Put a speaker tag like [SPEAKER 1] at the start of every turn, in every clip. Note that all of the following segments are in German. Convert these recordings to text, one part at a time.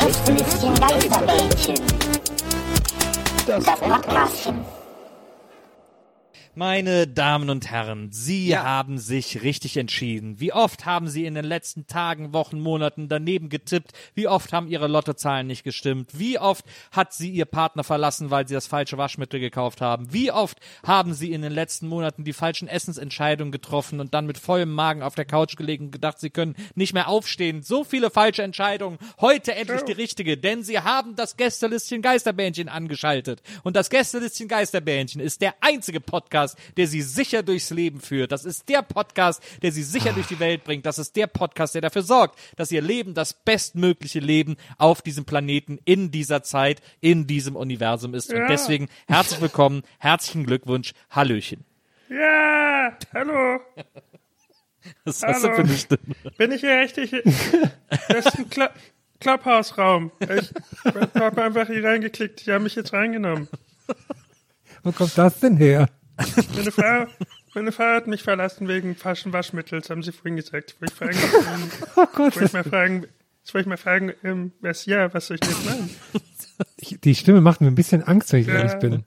[SPEAKER 1] Gästelistchen Geisterbällchen. Das Podcastchen.
[SPEAKER 2] Meine Damen und Herren, Sie haben sich richtig entschieden. Wie oft haben Sie in den letzten Tagen, Wochen, Monaten daneben getippt? Wie oft haben Ihre Lottozahlen nicht gestimmt? Wie oft hat Sie Ihr Partner verlassen, weil Sie das falsche Waschmittel gekauft haben? Wie oft haben Sie in den letzten Monaten die falschen Essensentscheidungen getroffen und dann mit vollem Magen auf der Couch gelegen und gedacht, Sie können nicht mehr aufstehen? So viele falsche Entscheidungen. Heute endlich die richtige, denn Sie haben das Gästelistchen Geisterbähnchen angeschaltet. Und das Gästelistchen Geisterbähnchen ist der einzige Podcast, der Sie sicher durchs Leben führt. Das ist der Podcast, der Sie sicher durch die Welt bringt. Das ist der Podcast, der dafür sorgt, dass Ihr Leben das bestmögliche Leben auf diesem Planeten, in dieser Zeit, in diesem Universum ist. Und deswegen herzlich willkommen, herzlichen Glückwunsch, Hallöchen.
[SPEAKER 3] Ja, hallo.
[SPEAKER 2] Was hast du
[SPEAKER 3] Hallo.
[SPEAKER 2] für eine Stimme?
[SPEAKER 3] Bin ich hier richtig? Das ist ein Cl Clubhouse-Raum. Ich habe einfach hier reingeklickt. Die haben mich jetzt reingenommen.
[SPEAKER 4] Wo kommt das denn her?
[SPEAKER 3] Meine Frau, meine Frau hat mich verlassen wegen falschen Waschmittels, haben sie vorhin gesagt. Wollte ich fragen, ähm,
[SPEAKER 4] Oh Gott,
[SPEAKER 3] wollte ich mal fragen, jetzt wollte ich mal fragen, ähm, was, ja, was soll ich jetzt machen?
[SPEAKER 4] ich, die Stimme macht mir ein bisschen Angst, wenn ich
[SPEAKER 3] Ja.
[SPEAKER 4] ehrlich bin.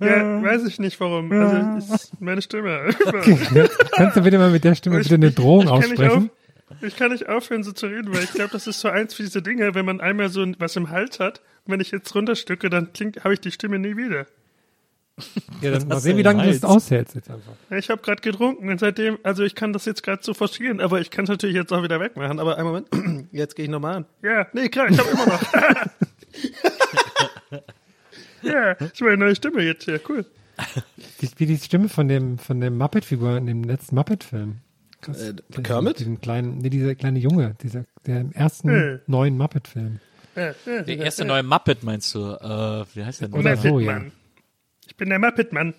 [SPEAKER 3] Ja, weiß ich nicht warum. Also, ist meine Stimme.
[SPEAKER 4] Ja, Kannst du bitte mal mit der Stimme bitte eine Drohung
[SPEAKER 3] ich
[SPEAKER 4] aussprechen?
[SPEAKER 3] Auf, ich kann nicht aufhören, so zu reden, weil ich glaube, das ist so eins für diese Dinge, wenn man einmal so was im Hals hat, und wenn ich jetzt runterstücke, dann klingt, habe ich die Stimme nie wieder.
[SPEAKER 4] Ja, dann mal sehen, wie lange du es aushältst jetzt einfach.
[SPEAKER 3] Ich habe gerade getrunken und seitdem, also ich kann das jetzt gerade so forcieren, aber ich kann es natürlich jetzt auch wieder wegmachen. Aber einen Moment, jetzt gehe ich nochmal an. Ja, nee, klar, ich habe immer noch. ja, das ist meine neue Stimme jetzt hier, cool.
[SPEAKER 4] Die, wie die Stimme von dem, von dem Muppet-Figur in dem letzten Muppet-Film.
[SPEAKER 5] Äh, Kermit?
[SPEAKER 4] Diesen kleinen, nee, dieser kleine Junge, dieser, der im ersten
[SPEAKER 3] Hm.
[SPEAKER 4] neuen Muppet-Film.
[SPEAKER 2] Der erste neue Muppet meinst du? Äh, wie heißt der denn?
[SPEAKER 4] Oder so, ja.
[SPEAKER 3] Ich bin der Muppet-Mann.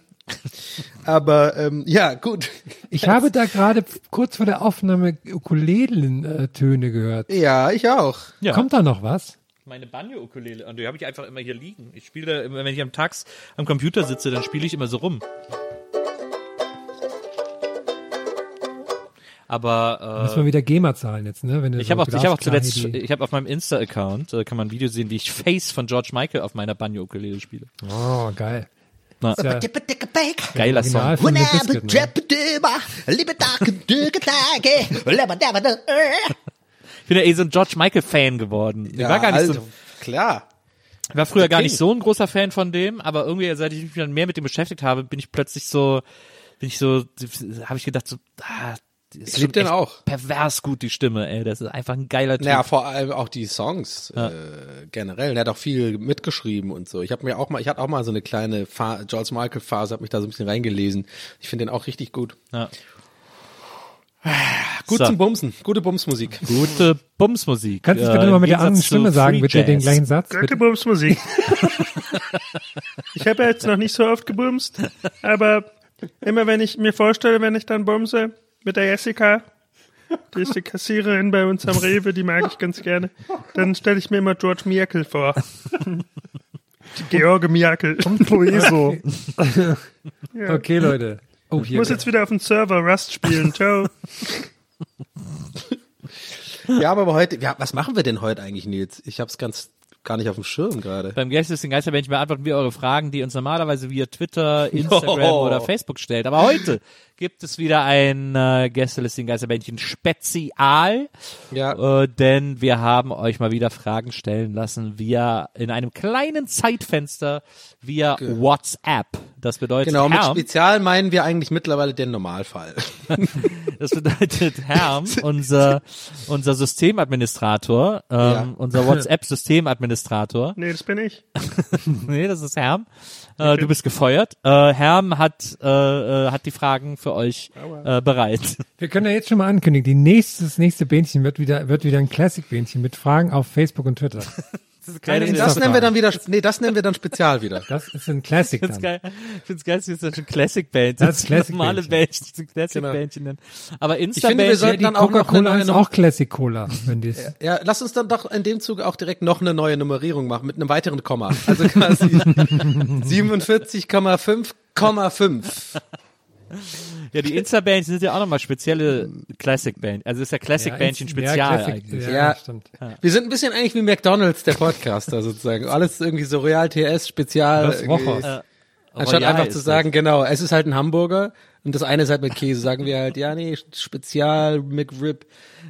[SPEAKER 5] Aber ähm, ja, gut.
[SPEAKER 4] Ich habe da gerade kurz vor der Aufnahme Ukulelen-Töne gehört.
[SPEAKER 5] Ja, ich auch.
[SPEAKER 2] Ja.
[SPEAKER 4] Kommt da noch was?
[SPEAKER 2] Meine Banjo-Ukulele, und die habe ich einfach immer hier liegen. Ich spiele, immer, wenn ich am Tags am Computer sitze, dann spiele ich immer so rum. Aber
[SPEAKER 4] Müssen
[SPEAKER 2] äh,
[SPEAKER 4] wir wieder GEMA zahlen jetzt, ne? Wenn
[SPEAKER 2] ich
[SPEAKER 4] so
[SPEAKER 2] habe auch, ich habe auch zuletzt,
[SPEAKER 4] die-
[SPEAKER 2] ich habe auf meinem Insta-Account äh, kann man ein Video sehen, wie ich Face von George Michael auf meiner Banjo-Ukulele spiele.
[SPEAKER 4] Oh, geil.
[SPEAKER 2] Na,
[SPEAKER 4] ja
[SPEAKER 2] geiler Song.
[SPEAKER 4] von Bizkit, ne?
[SPEAKER 2] Ich bin ja eh so ein George Michael-Fan geworden. Ich
[SPEAKER 5] Ja,
[SPEAKER 2] war gar nicht
[SPEAKER 5] also,
[SPEAKER 2] so,
[SPEAKER 5] klar.
[SPEAKER 2] ich war früher gar nicht so ein großer Fan von dem, aber irgendwie, seit ich mich dann mehr mit dem beschäftigt habe, bin ich plötzlich so, bin ich so, habe ich gedacht so, ah,
[SPEAKER 5] lieb
[SPEAKER 2] schon
[SPEAKER 5] den auch.
[SPEAKER 2] Pervers gut, die Stimme, ey. Das ist einfach ein geiler Typ.
[SPEAKER 5] Naja, vor allem auch die Songs äh, generell. Der hat auch viel mitgeschrieben und so. Ich habe mir auch mal, ich hatte auch mal so eine kleine Fa George Michael Phase, habe mich da so ein bisschen reingelesen. Ich finde den auch richtig gut.
[SPEAKER 2] Ja.
[SPEAKER 5] Gut
[SPEAKER 2] So.
[SPEAKER 5] zum Bumsen, gute Bumsmusik.
[SPEAKER 2] Gute Bumsmusik.
[SPEAKER 4] Kannst du es bitte nochmal mit der anderen Stimme sagen, bitte den gleichen Satz? Bitte.
[SPEAKER 3] Göttebumsmusik. ich habe ja jetzt noch nicht so oft gebumst, aber immer wenn ich mir vorstelle, wenn ich dann bumse mit der Jessica, die ist die Kassiererin bei uns am Rewe, die mag ich ganz gerne, dann stelle ich mir immer George Miakel vor. Die George Miakel.
[SPEAKER 4] so. Okay, Leute. Oh,
[SPEAKER 3] Ich muss jetzt wieder auf dem Server Rust spielen. Ciao.
[SPEAKER 5] Ja, aber heute, ja, was machen wir denn heute eigentlich, Nils? Ich habe es ganz gar nicht auf dem Schirm gerade.
[SPEAKER 2] Beim Gästelisten Geisterbändchen beantworten wir eure Fragen, die ihr uns normalerweise via Twitter, Instagram
[SPEAKER 5] Oh.
[SPEAKER 2] oder Facebook stellt. Aber heute gibt es wieder ein äh, Gästelisten Geisterbändchen Spezial.
[SPEAKER 5] Ja.
[SPEAKER 2] Äh, denn wir haben euch mal wieder Fragen stellen lassen via in einem kleinen Zeitfenster via WhatsApp. Das bedeutet,
[SPEAKER 5] Genau, mit
[SPEAKER 2] Herm,
[SPEAKER 5] Spezial meinen wir eigentlich mittlerweile den Normalfall.
[SPEAKER 2] das bedeutet Herm, unser, unser Systemadministrator, ähm,
[SPEAKER 5] Ja.
[SPEAKER 2] unser WhatsApp-Systemadministrator.
[SPEAKER 3] Nee, das bin ich.
[SPEAKER 2] Nee, das ist Herm. Äh, du bist gefeuert. Äh, Herm hat, äh, äh, hat die Fragen für euch äh, bereit.
[SPEAKER 4] Wir können ja jetzt schon mal ankündigen, die nächste, das nächste Bähnchen wird wieder, wird wieder ein Classic-Bähnchen mit Fragen auf Facebook und Twitter.
[SPEAKER 2] Keine
[SPEAKER 4] Insta-
[SPEAKER 5] Das nennen wir dann wieder, nee, das nennen wir dann Spezial wieder.
[SPEAKER 4] Das ist ein Classic
[SPEAKER 2] Ich find's
[SPEAKER 4] dann.
[SPEAKER 2] geil, ich find's geil, dass wir es dann schon Classic Band
[SPEAKER 4] Das ist Classic
[SPEAKER 2] normale
[SPEAKER 4] Bändchen.
[SPEAKER 2] Bändchen, die sind Classic
[SPEAKER 5] Genau.
[SPEAKER 2] Bändchen nennen. Aber
[SPEAKER 5] finde, wir
[SPEAKER 2] Insta-Bändchen,
[SPEAKER 5] sollten
[SPEAKER 4] Die
[SPEAKER 5] dann auch noch
[SPEAKER 4] Coca-Cola
[SPEAKER 5] eine
[SPEAKER 4] ist auch Classic Cola, wenn die es-
[SPEAKER 5] Ja, lass uns dann doch in dem Zug auch direkt noch eine neue Nummerierung machen mit einem weiteren Komma. Also quasi 47,5,5.
[SPEAKER 2] Ja, die Insta-Bändchen sind ja auch nochmal spezielle Classic-Band. Also ist ja Classic-Bändchen
[SPEAKER 4] Ja,
[SPEAKER 2] Spezial
[SPEAKER 4] Classic-
[SPEAKER 2] eigentlich.
[SPEAKER 4] Ja,
[SPEAKER 5] Ja.
[SPEAKER 4] stimmt.
[SPEAKER 5] Wir sind ein bisschen eigentlich wie McDonalds, der Podcaster sozusagen. Alles irgendwie so Royal TS Spezial.
[SPEAKER 4] Das. Woche.
[SPEAKER 2] Äh,
[SPEAKER 5] Anstatt
[SPEAKER 2] Royal
[SPEAKER 5] einfach
[SPEAKER 2] ist
[SPEAKER 5] zu
[SPEAKER 2] das.
[SPEAKER 5] sagen, genau, es ist halt ein Hamburger und das eine ist halt mit Käse, sagen wir halt, ja, nee, Spezial, McRib,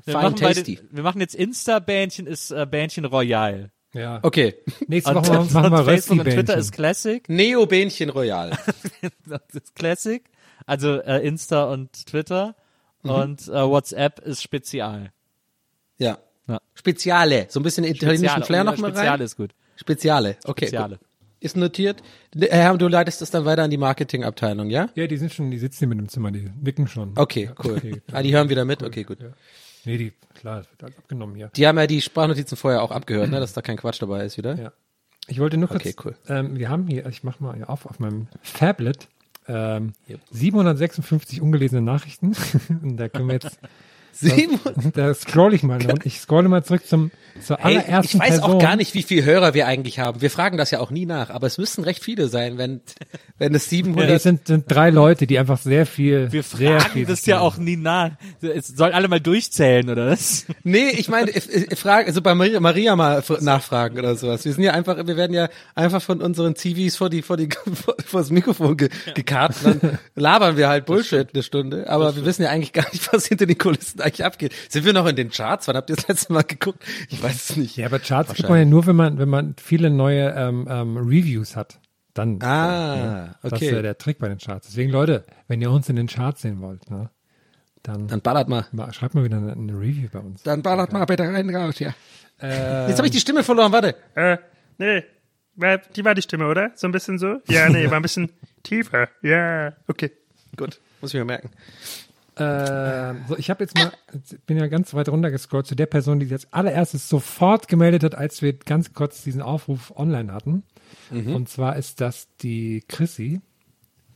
[SPEAKER 2] Wir
[SPEAKER 5] fine
[SPEAKER 2] machen,
[SPEAKER 5] tasty.
[SPEAKER 2] den, wir machen jetzt Insta-Bändchen, ist äh, Bändchen Royal.
[SPEAKER 4] Ja.
[SPEAKER 5] Okay.
[SPEAKER 4] Nächste Woche machen wir mal
[SPEAKER 2] Facebook und Twitter ist Classic.
[SPEAKER 5] Neo-Bähnchen Royal.
[SPEAKER 2] Das ist Classic. Also äh, Insta und Twitter.
[SPEAKER 5] Mhm.
[SPEAKER 2] Und äh, WhatsApp ist Spezial.
[SPEAKER 5] Ja.
[SPEAKER 2] Ja.
[SPEAKER 5] Speziale. So ein bisschen italienischen Flair noch mal rein.
[SPEAKER 2] ist gut.
[SPEAKER 5] Speziale. Okay.
[SPEAKER 2] Speziale.
[SPEAKER 5] Gut. Ist notiert. Herr Herr, du leitest das dann weiter an die Marketingabteilung, ja?
[SPEAKER 4] Ja, die sind schon, die sitzen hier mit im Zimmer, die nicken schon.
[SPEAKER 5] Okay, cool.
[SPEAKER 4] Okay,
[SPEAKER 5] ah, die hören wieder mit? Okay, gut.
[SPEAKER 4] Nee, die, klar, das wird alles abgenommen hier.
[SPEAKER 5] Die haben ja die Sprachnotizen vorher auch abgehört, ne, dass da kein Quatsch dabei ist wieder.
[SPEAKER 4] Ja. Ich wollte nur kurz,
[SPEAKER 5] Okay, cool.
[SPEAKER 4] ähm, wir haben hier, ich mach mal hier auf, auf meinem Tablet, ähm, 756 ungelesene Nachrichten. Da können wir jetzt, Da scroll ich mal und ich scrolle mal zurück zum, zur
[SPEAKER 5] Hey,
[SPEAKER 4] allerersten
[SPEAKER 5] ich weiß
[SPEAKER 4] Person.
[SPEAKER 5] auch gar nicht, wie viele Hörer wir eigentlich haben. Wir fragen das ja auch nie nach, aber es müssten recht viele sein, wenn, wenn es
[SPEAKER 4] Ja,
[SPEAKER 5] 700
[SPEAKER 4] das sind, sind drei Leute, die einfach sehr viel,
[SPEAKER 2] Wir
[SPEAKER 4] sehr
[SPEAKER 2] fragen
[SPEAKER 4] viel
[SPEAKER 2] das ja auch nie nach. Es sollen alle mal durchzählen, oder was?
[SPEAKER 5] Nee, ich meine, ich, ich frage, also bei Maria, Maria mal fr- nachfragen oder sowas. Wir sind ja einfach, wir werden ja einfach von unseren TVs vor die, vor die, vor, vor das Mikrofon ge, gekarrt. Und dann labern wir halt Bullshit eine Stunde. Aber wir wissen ja eigentlich gar nicht, was hinter den Kulissen eigentlich abgeht. Sind wir noch in den Charts? Wann habt ihr das letzte Mal geguckt? Ich weiß es nicht.
[SPEAKER 4] Ja, aber Charts kriegt man ja nur, wenn man, wenn man viele neue ähm, ähm, Reviews hat. Dann.
[SPEAKER 5] Ah,
[SPEAKER 4] Das ist ja
[SPEAKER 5] okay.
[SPEAKER 4] der Trick bei den Charts. Deswegen, Leute, wenn ihr uns in den Charts sehen wollt, ne, dann,
[SPEAKER 5] Dann ballert mal.
[SPEAKER 4] mal, schreibt mal wieder eine, eine Review bei uns.
[SPEAKER 5] Dann ballert mal bitte rein raus, ja.
[SPEAKER 4] Äh,
[SPEAKER 5] Jetzt habe ich die Stimme verloren, warte.
[SPEAKER 3] Äh, nee. Die war die Stimme, oder? So ein bisschen so? Ja, nee, war ein bisschen tiefer. Ja, okay.
[SPEAKER 5] Gut, muss ich mir merken.
[SPEAKER 4] Äh, so, ich habe jetzt mal, bin ja ganz weit runter gescrollt zu der Person, die sich als allererstes sofort gemeldet hat, als wir ganz kurz diesen Aufruf online hatten. Und zwar ist das die Chrissy.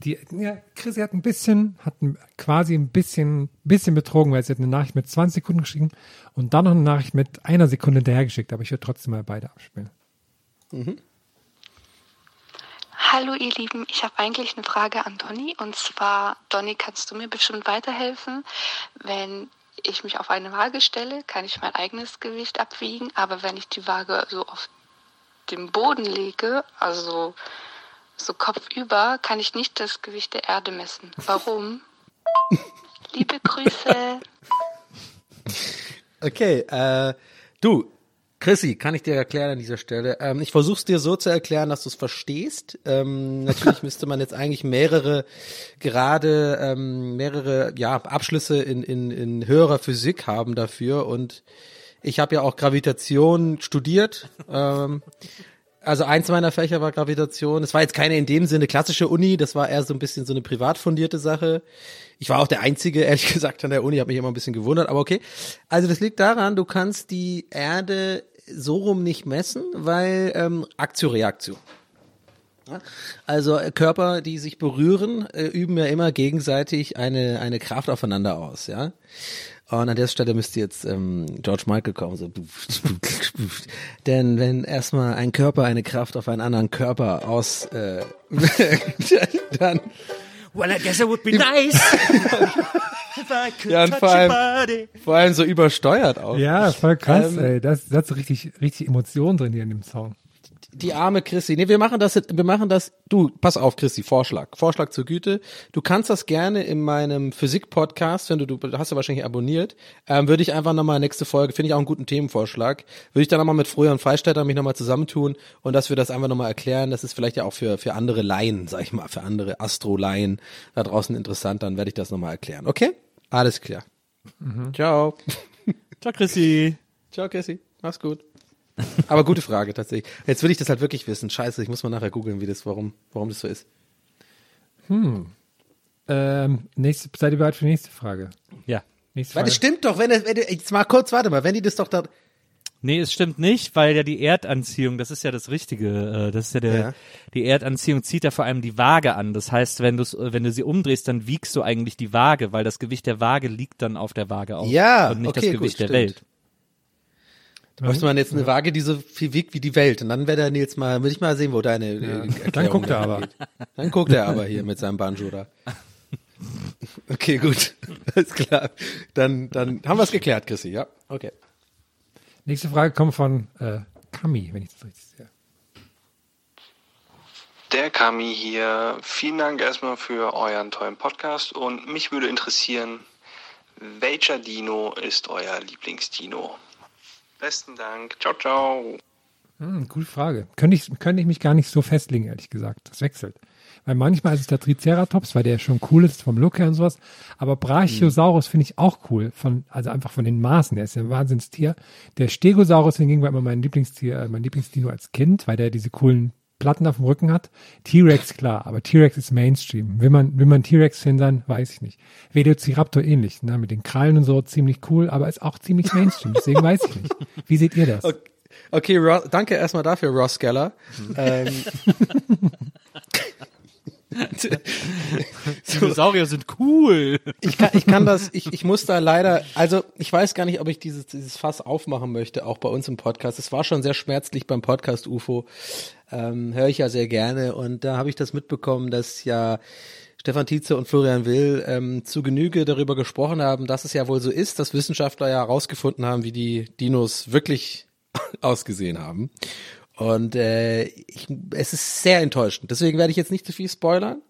[SPEAKER 4] Die, ja, Chrissy hat ein bisschen, hat quasi ein bisschen, bisschen betrogen, weil sie hat eine Nachricht mit 20 Sekunden geschrieben und dann noch eine Nachricht mit einer Sekunde hinterhergeschickt, aber ich würde trotzdem mal beide abspielen.
[SPEAKER 6] Hallo ihr Lieben, ich habe eigentlich eine Frage an Donny und zwar, Donny, kannst du mir bestimmt weiterhelfen? Wenn ich mich auf eine Waage stelle, kann ich mein eigenes Gewicht abwiegen, aber wenn ich die Waage so auf den Boden lege, also so kopfüber, kann ich nicht das Gewicht der Erde messen. Warum? Liebe Grüße.
[SPEAKER 5] Okay, äh, du, Chrissy, kann ich dir erklären an dieser Stelle. Ähm, ich versuche es dir so zu erklären, dass du es verstehst. Ähm, natürlich müsste man jetzt eigentlich mehrere, gerade ähm, mehrere ja, Abschlüsse in, in, in höherer Physik haben dafür. Und ich habe ja auch Gravitation studiert. Ähm, also eins meiner Fächer war Gravitation. Es war jetzt keine in dem Sinne klassische Uni, das war eher so ein bisschen so eine privat fundierte Sache. Ich war auch der Einzige, ehrlich gesagt, an der Uni, habe mich immer ein bisschen gewundert, aber okay. Also das liegt daran, du kannst die Erde so rum nicht messen, weil ähm, Aktioreaktion. Also äh, Körper, die sich berühren, äh, üben ja immer gegenseitig eine, eine Kraft aufeinander aus, ja. Und an der Stelle müsste jetzt ähm, George Michael kommen. So. Denn wenn erstmal ein Körper eine Kraft auf einen anderen Körper aus, äh, dann
[SPEAKER 2] Well, I guess it would be nice if I could
[SPEAKER 5] Ja, und
[SPEAKER 2] touch
[SPEAKER 5] vor allem- vor allem so übersteuert auch.
[SPEAKER 4] Ja, voll krass,
[SPEAKER 5] Ähm,
[SPEAKER 4] ey. Das, das ist richtig, richtig Emotion drin hier in dem Song.
[SPEAKER 5] Die arme Chrissy. Nee, wir machen das, wir machen das, du, pass auf, Chrissy, Vorschlag. Vorschlag zur Güte. Du kannst das gerne in meinem Physik-Podcast, wenn du, du hast ja wahrscheinlich abonniert, ähm, würde ich einfach nochmal nächste Folge, finde ich auch einen guten Themenvorschlag, würde ich dann nochmal mit Florian Freistetter mich nochmal zusammentun und dass wir das einfach nochmal erklären. Das ist vielleicht ja auch für, für andere Laien, sag ich mal, für andere Astro-Laien da draußen interessant, dann werde ich das nochmal erklären. Okay? Alles klar. Ciao.
[SPEAKER 2] Ciao, Chrissy.
[SPEAKER 5] Ciao, Cassie. Mach's gut. Aber gute Frage tatsächlich. Jetzt will ich das halt wirklich wissen. Scheiße, ich muss mal nachher googeln, wie das, warum, warum das so ist.
[SPEAKER 4] Ähm, nächste, seid ihr bereit für die nächste Frage?
[SPEAKER 2] Ja.
[SPEAKER 4] Nächste
[SPEAKER 5] Weil
[SPEAKER 4] Frage.
[SPEAKER 5] das stimmt doch, wenn, es- wenn du, jetzt mal kurz, warte mal, wenn die das doch da,
[SPEAKER 2] Nee, es stimmt nicht, weil ja die Erdanziehung, das ist ja das Richtige, äh, das ist ja der,
[SPEAKER 5] Ja.
[SPEAKER 2] die Erdanziehung zieht ja vor allem die Waage an. Das heißt, wenn du wenn du sie umdrehst, dann wiegst du eigentlich die Waage, weil das Gewicht der Waage liegt dann auf der Waage auch
[SPEAKER 5] Ja,
[SPEAKER 2] und nicht
[SPEAKER 5] okay,
[SPEAKER 2] das
[SPEAKER 5] gut,
[SPEAKER 2] Gewicht der
[SPEAKER 5] stimmt.
[SPEAKER 2] Welt.
[SPEAKER 5] Bräuchte man jetzt eine Waage, die so viel wiegt wie die Welt. Und dann wäre der Nils mal, würde ich mal sehen, wo deine äh, Erklärung
[SPEAKER 4] Dann guckt er aber.
[SPEAKER 5] hingeht. Dann guckt er aber hier mit seinem Banjo da. Okay, gut. Alles klar. Dann, dann haben wir es geklärt, Chrissy, ja? Okay.
[SPEAKER 4] Nächste Frage kommt von äh, Kami, wenn ich das richtig sehe.
[SPEAKER 7] Der Kami hier. Vielen Dank erstmal für euren tollen Podcast und mich würde interessieren, welcher Dino ist euer Lieblingsdino? Besten Dank. Ciao, ciao.
[SPEAKER 4] Hm, coole Frage. Könnte ich, könnte ich mich gar nicht so festlegen, ehrlich gesagt. Das wechselt. Weil manchmal ist es der Triceratops, weil der schon cool ist vom Look her und sowas. Aber Brachiosaurus finde ich auch cool. Von, also einfach von den Maßen. Der ist ja ein Wahnsinnstier. Der Stegosaurus hingegen war immer mein Lieblingstier, äh, mein Lieblingsdino als Kind, weil der diese coolen Platten auf dem Rücken hat. T-Rex, klar, aber T-Rex ist Mainstream. Will man, will man T-Rex-Fan sein, weiß ich nicht. Velociraptor ähnlich, ne, mit den Krallen und so, ziemlich cool, aber ist auch ziemlich Mainstream, deswegen weiß ich nicht. Wie seht ihr das?
[SPEAKER 5] Okay, okay Ro danke erstmal dafür, Ross Geller. ähm,
[SPEAKER 2] Dinosaurier sind cool.
[SPEAKER 5] ich, kann, ich kann das, ich, ich muss da leider, also ich weiß gar nicht, ob ich dieses, dieses Fass aufmachen möchte, auch bei uns im Podcast. Es war schon sehr schmerzlich beim Podcast UFO. Ähm, Höre ich ja sehr gerne. Und da habe ich das mitbekommen, dass ja Stefan Tietze und Florian Will ähm, zu Genüge darüber gesprochen haben, dass es ja wohl so ist, dass Wissenschaftler ja herausgefunden haben, wie die Dinos wirklich ausgesehen haben. Und äh, ich, es ist sehr enttäuschend. Deswegen werde ich jetzt nicht zu viel spoilern.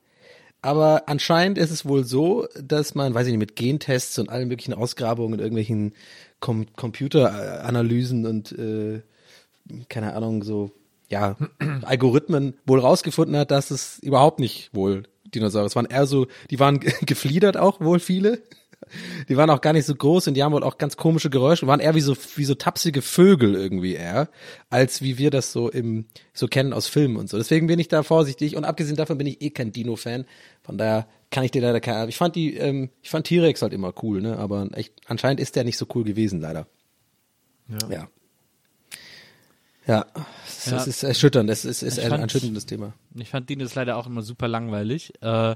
[SPEAKER 5] Aber anscheinend ist es wohl so, dass man, weiß ich nicht, mit Gentests und allen möglichen Ausgrabungen und irgendwelchen Com Computeranalysen und äh, keine Ahnung, so ja, Algorithmen wohl rausgefunden hat, dass es überhaupt nicht wohl Dinosaurier. Es waren eher so, die waren gefliedert auch wohl viele. Die waren auch gar nicht so groß und die haben wohl auch ganz komische Geräusche, waren eher wie so wie so tapsige Vögel irgendwie eher, als wie wir das so im so kennen aus Filmen und so. Deswegen bin ich da vorsichtig und abgesehen davon bin ich eh kein Dino Fan. Von daher kann ich dir leider keine Ich fand die ähm, ich fand T-Rex halt immer cool, ne, aber echt anscheinend ist der nicht so cool gewesen leider. Ja. Ja. Ja, das
[SPEAKER 2] Ja.
[SPEAKER 5] ist erschütternd, das ist, ist ein
[SPEAKER 2] fand-
[SPEAKER 5] erschütterndes Thema.
[SPEAKER 2] Ich fand Dinos leider auch immer super langweilig. Äh,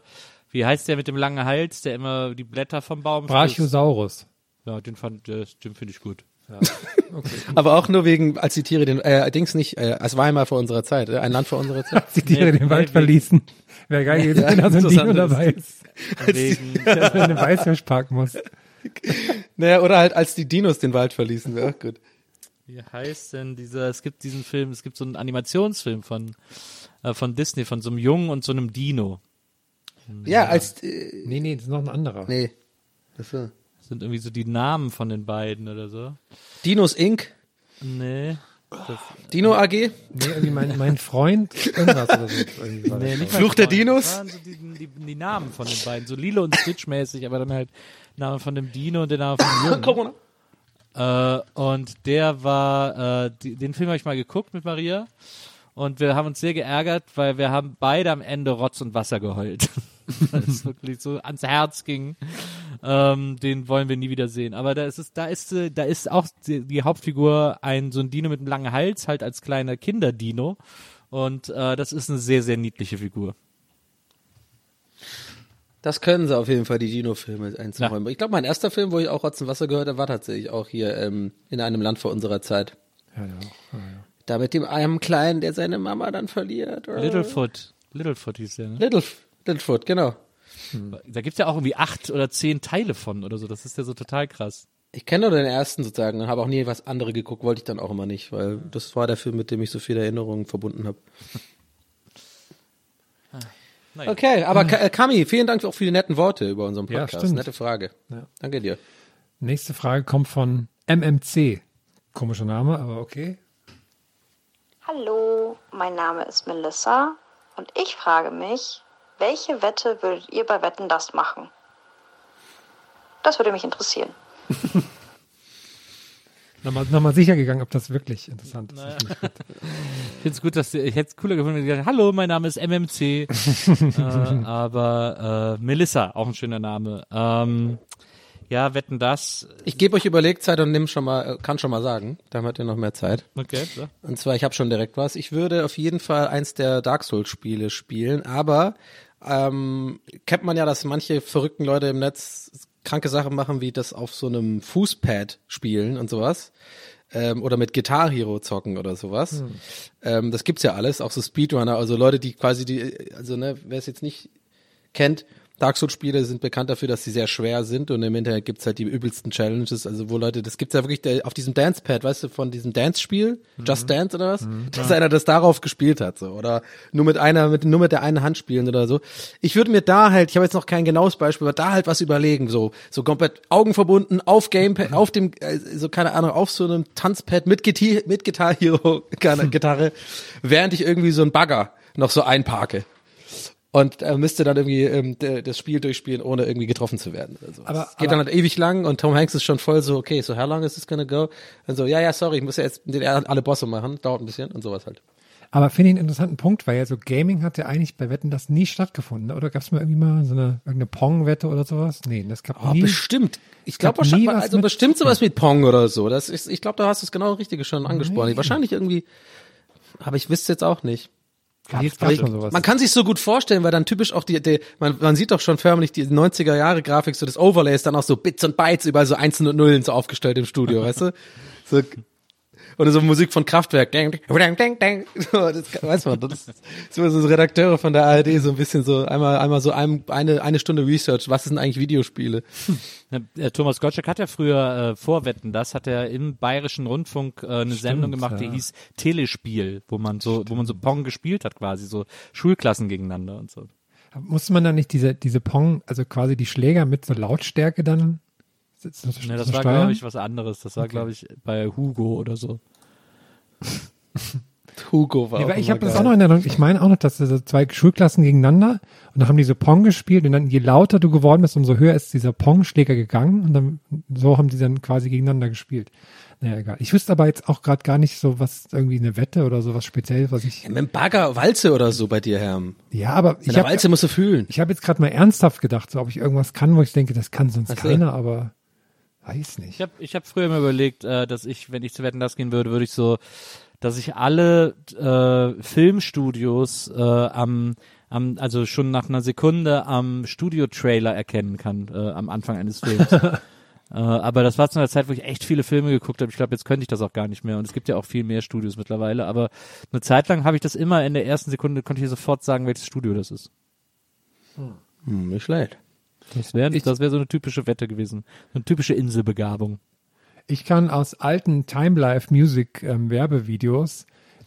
[SPEAKER 2] wie heißt der mit dem langen Hals, der immer die Blätter vom Baum frisst?
[SPEAKER 4] Brachiosaurus.
[SPEAKER 2] Ja, den fand, den finde ich gut.
[SPEAKER 5] Aber auch nur wegen, als die Tiere den, äh, Dings nicht, äh, es war einmal vor unserer Zeit, äh, ein Land vor unserer Zeit.
[SPEAKER 4] Die Tiere
[SPEAKER 2] Nee,
[SPEAKER 4] den Wald
[SPEAKER 2] nee,
[SPEAKER 4] verließen. Wäre geil gewesen, wenn da so ein Dino dabei ist,
[SPEAKER 2] Wegen,
[SPEAKER 4] der so in den parken muss.
[SPEAKER 5] Naja, oder halt als die Dinos den Wald verließen, ja, gut.
[SPEAKER 2] wie heißt denn dieser, es gibt diesen Film, es gibt so einen Animationsfilm von, äh, von Disney, von so einem Jungen und so einem Dino.
[SPEAKER 5] Ja, als, äh,
[SPEAKER 4] Nee, nee, das ist noch ein anderer.
[SPEAKER 5] nee. Das
[SPEAKER 2] sind irgendwie so die Namen von den beiden oder so.
[SPEAKER 5] Dinos Inc.,
[SPEAKER 2] Nee. Das,
[SPEAKER 5] Dino AG,
[SPEAKER 4] Nee, irgendwie mein, mein Freund, irgendwas oder so.
[SPEAKER 2] Nee, nicht
[SPEAKER 5] Fluch der. Dinos?
[SPEAKER 2] Das waren so die, die, die Namen von den beiden, so Lilo und Stitch mäßig, aber dann halt Name von dem Dino und der Name von dem Jungen.
[SPEAKER 5] Corona.
[SPEAKER 2] Äh, und der war, äh, die, den Film habe ich mal geguckt mit Maria. Und wir haben uns sehr geärgert, weil wir haben beide am Ende Rotz und Wasser geheult. weil es wirklich so ans Herz ging. Ähm, den wollen wir nie wieder sehen. Aber da ist es, da ist, äh, da ist auch die, die Hauptfigur ein so ein Dino mit einem langen Hals, halt als kleiner Kinderdino. Und äh, das ist eine sehr, sehr niedliche Figur.
[SPEAKER 5] Das können sie auf jeden Fall, die Dino-Filme einzuräumen. Ich glaube, mein erster Film, wo ich auch Rotz und Wasser gehört habe, war tatsächlich auch hier ähm, in einem Land vor unserer Zeit.
[SPEAKER 4] Ja, ja.
[SPEAKER 5] Da mit dem einem Kleinen, der seine Mama dann verliert. Oder?
[SPEAKER 2] Littlefoot. Littlefoot hieß der, ne?
[SPEAKER 5] Little, Littlefoot, genau.
[SPEAKER 2] Da gibt's ja auch irgendwie acht oder zehn Teile von oder so. Das ist ja so total krass.
[SPEAKER 5] Ich kenne nur den ersten sozusagen und habe auch nie was andere geguckt, wollte ich dann auch immer nicht, weil das war der Film, mit dem ich so viele Erinnerungen verbunden habe.
[SPEAKER 2] Naja.
[SPEAKER 5] Okay, aber äh, Kami, vielen Dank auch für die netten Worte über unseren
[SPEAKER 4] Ja,
[SPEAKER 5] Podcast.
[SPEAKER 4] stimmt.
[SPEAKER 5] Nette Frage.
[SPEAKER 4] Ja.
[SPEAKER 5] Danke dir.
[SPEAKER 4] Nächste Frage kommt von MMC. Komischer Name, aber okay.
[SPEAKER 8] Hallo, mein Name ist Melissa und ich frage mich, welche Wette würdet ihr bei Wetten das machen? Das würde mich interessieren.
[SPEAKER 4] Nochmal, nochmal sicher gegangen, ob das wirklich interessant ist. Gut.
[SPEAKER 2] Ich finde es gut, dass ich hätte es cooler gefunden, wenn die gesagt, hallo, mein Name ist MMC. äh, aber äh, Melissa, auch ein schöner Name. Ähm, ja, wetten das.
[SPEAKER 5] Ich gebe euch Überlegzeit und nimm schon mal, äh, kann schon mal sagen, dann habt ihr noch mehr Zeit.
[SPEAKER 2] Okay, so.
[SPEAKER 5] Und zwar, ich habe schon direkt was. Ich würde auf jeden Fall eins der Dark Souls Spiele spielen, aber ähm, kennt man ja, dass manche verrückten Leute im Netz kranke Sachen machen, wie das auf so einem Fußpad spielen und sowas. Ähm, oder mit Guitar Hero zocken oder sowas. Ähm, das gibt's ja alles, auch so Speedrunner, also Leute, die quasi die, also ne, wer es jetzt nicht kennt, Dark Souls Spiele sind bekannt dafür, dass sie sehr schwer sind und im Internet gibt's halt die übelsten Challenges, also wo Leute, das gibt's ja wirklich auf diesem Dance-Pad, weißt du, von diesem Dance-Spiel, Just Dance oder was, dass einer das darauf gespielt hat, so, oder nur mit einer, mit, nur mit der einen Hand spielen oder so. Ich würde mir da halt, ich habe jetzt noch kein genaues Beispiel, aber da halt was überlegen, so, so komplett Augen verbunden, auf Gamepad, auf dem, äh, so keine Ahnung, auf so einem Tanzpad mit, Giti mit Guitar Hero, keine Gitarre, während ich irgendwie so ein Bagger noch so einparke und äh, müsste dann irgendwie ähm, das Spiel durchspielen, ohne irgendwie getroffen zu werden. Also,
[SPEAKER 4] Aber-
[SPEAKER 5] es geht
[SPEAKER 4] aber-
[SPEAKER 5] dann halt ewig lang und Tom Hanks ist schon voll so, okay, so how long is this gonna go? Und so, ja, ja, sorry, ich muss ja jetzt alle Bosse machen, dauert ein bisschen und sowas halt.
[SPEAKER 4] Aber finde ich einen interessanten Punkt, weil ja so Gaming hat ja eigentlich bei Wetten das nie stattgefunden. Oder gab es mal irgendwie mal so eine irgendeine Pong-Wette oder sowas? Nee, das gab
[SPEAKER 5] Oh,
[SPEAKER 4] nie.
[SPEAKER 5] bestimmt. Ich glaube wahrscheinlich, also bestimmt sowas mit Pong oder so. Das ist, ich glaube, da hast du es genau Richtige schon angesprochen. Wahrscheinlich irgendwie, aber ich wüsste jetzt auch nicht.
[SPEAKER 4] Gab's
[SPEAKER 5] ich,
[SPEAKER 4] mal sowas.
[SPEAKER 5] man kann sich so gut vorstellen, weil dann typisch auch die, die man, man sieht doch schon förmlich die 90er Jahre Grafik, so das Overlay ist dann auch so Bits und Bytes, überall so Einsen und Nullen so aufgestellt im Studio, weißt du? So, oder so Musik von Kraftwerk. So, das weiß man, das ist so, so Redakteure von der ARD so ein bisschen so einmal, einmal so ein, eine, eine Stunde Research. Was sind eigentlich Videospiele?
[SPEAKER 2] Äh, Thomas Gottschalk hat ja früher äh, vorwetten, das hat er im Bayerischen Rundfunk äh, eine Sendung gemacht, die
[SPEAKER 4] ja.
[SPEAKER 2] hieß Telespiel, wo man so, wo man so Pong gespielt hat, quasi so Schulklassen gegeneinander und so.
[SPEAKER 4] Muss man dann nicht diese, diese Pong, also quasi die Schläger mit so Lautstärke dann? So- so- so
[SPEAKER 2] Ne, das war glaube ich was anderes. Das war glaube ich bei Hugo oder so.
[SPEAKER 5] Hugo war
[SPEAKER 4] Nee,
[SPEAKER 5] auch
[SPEAKER 4] ich habe das auch noch in Erinnerung. Ich meine auch noch, dass so zwei Schulklassen gegeneinander und dann haben die so Pong gespielt und dann je lauter du geworden bist, umso höher ist dieser Pong-Schläger gegangen und dann so haben die dann quasi gegeneinander gespielt. Naja, egal. Ich wüsste aber jetzt auch gerade gar nicht so was, irgendwie eine Wette oder sowas Spezielles, was ich.
[SPEAKER 5] Mit dem Bagger, Walze oder so bei dir, Herm.
[SPEAKER 4] Ja, aber
[SPEAKER 5] Mit
[SPEAKER 4] ich habe
[SPEAKER 5] Walze musst du fühlen.
[SPEAKER 4] ich hab jetzt gerade mal ernsthaft gedacht, so ob ich irgendwas kann, wo ich denke, das kann sonst
[SPEAKER 5] Ach so.
[SPEAKER 4] keiner, aber weiß nicht.
[SPEAKER 2] Ich habe ich hab früher immer überlegt, äh, dass ich, wenn ich zu Wetten das gehen würde, würde ich so, dass ich alle äh, Filmstudios äh, am, am, also schon nach einer Sekunde am Studio-Trailer erkennen kann, äh, am Anfang eines Films. äh, aber das war zu einer Zeit, wo ich echt viele Filme geguckt habe. Ich glaube, jetzt könnte ich das auch gar nicht mehr. Und es gibt ja auch viel mehr Studios mittlerweile. Aber eine Zeit lang habe ich das immer in der ersten Sekunde, konnte ich sofort sagen, welches Studio das ist.
[SPEAKER 5] Hm, nicht schlecht.
[SPEAKER 2] Das wäre das wär so eine typische Wette gewesen. So eine typische Inselbegabung.
[SPEAKER 4] Ich kann aus alten Time Life Music ähm, Werbevideos,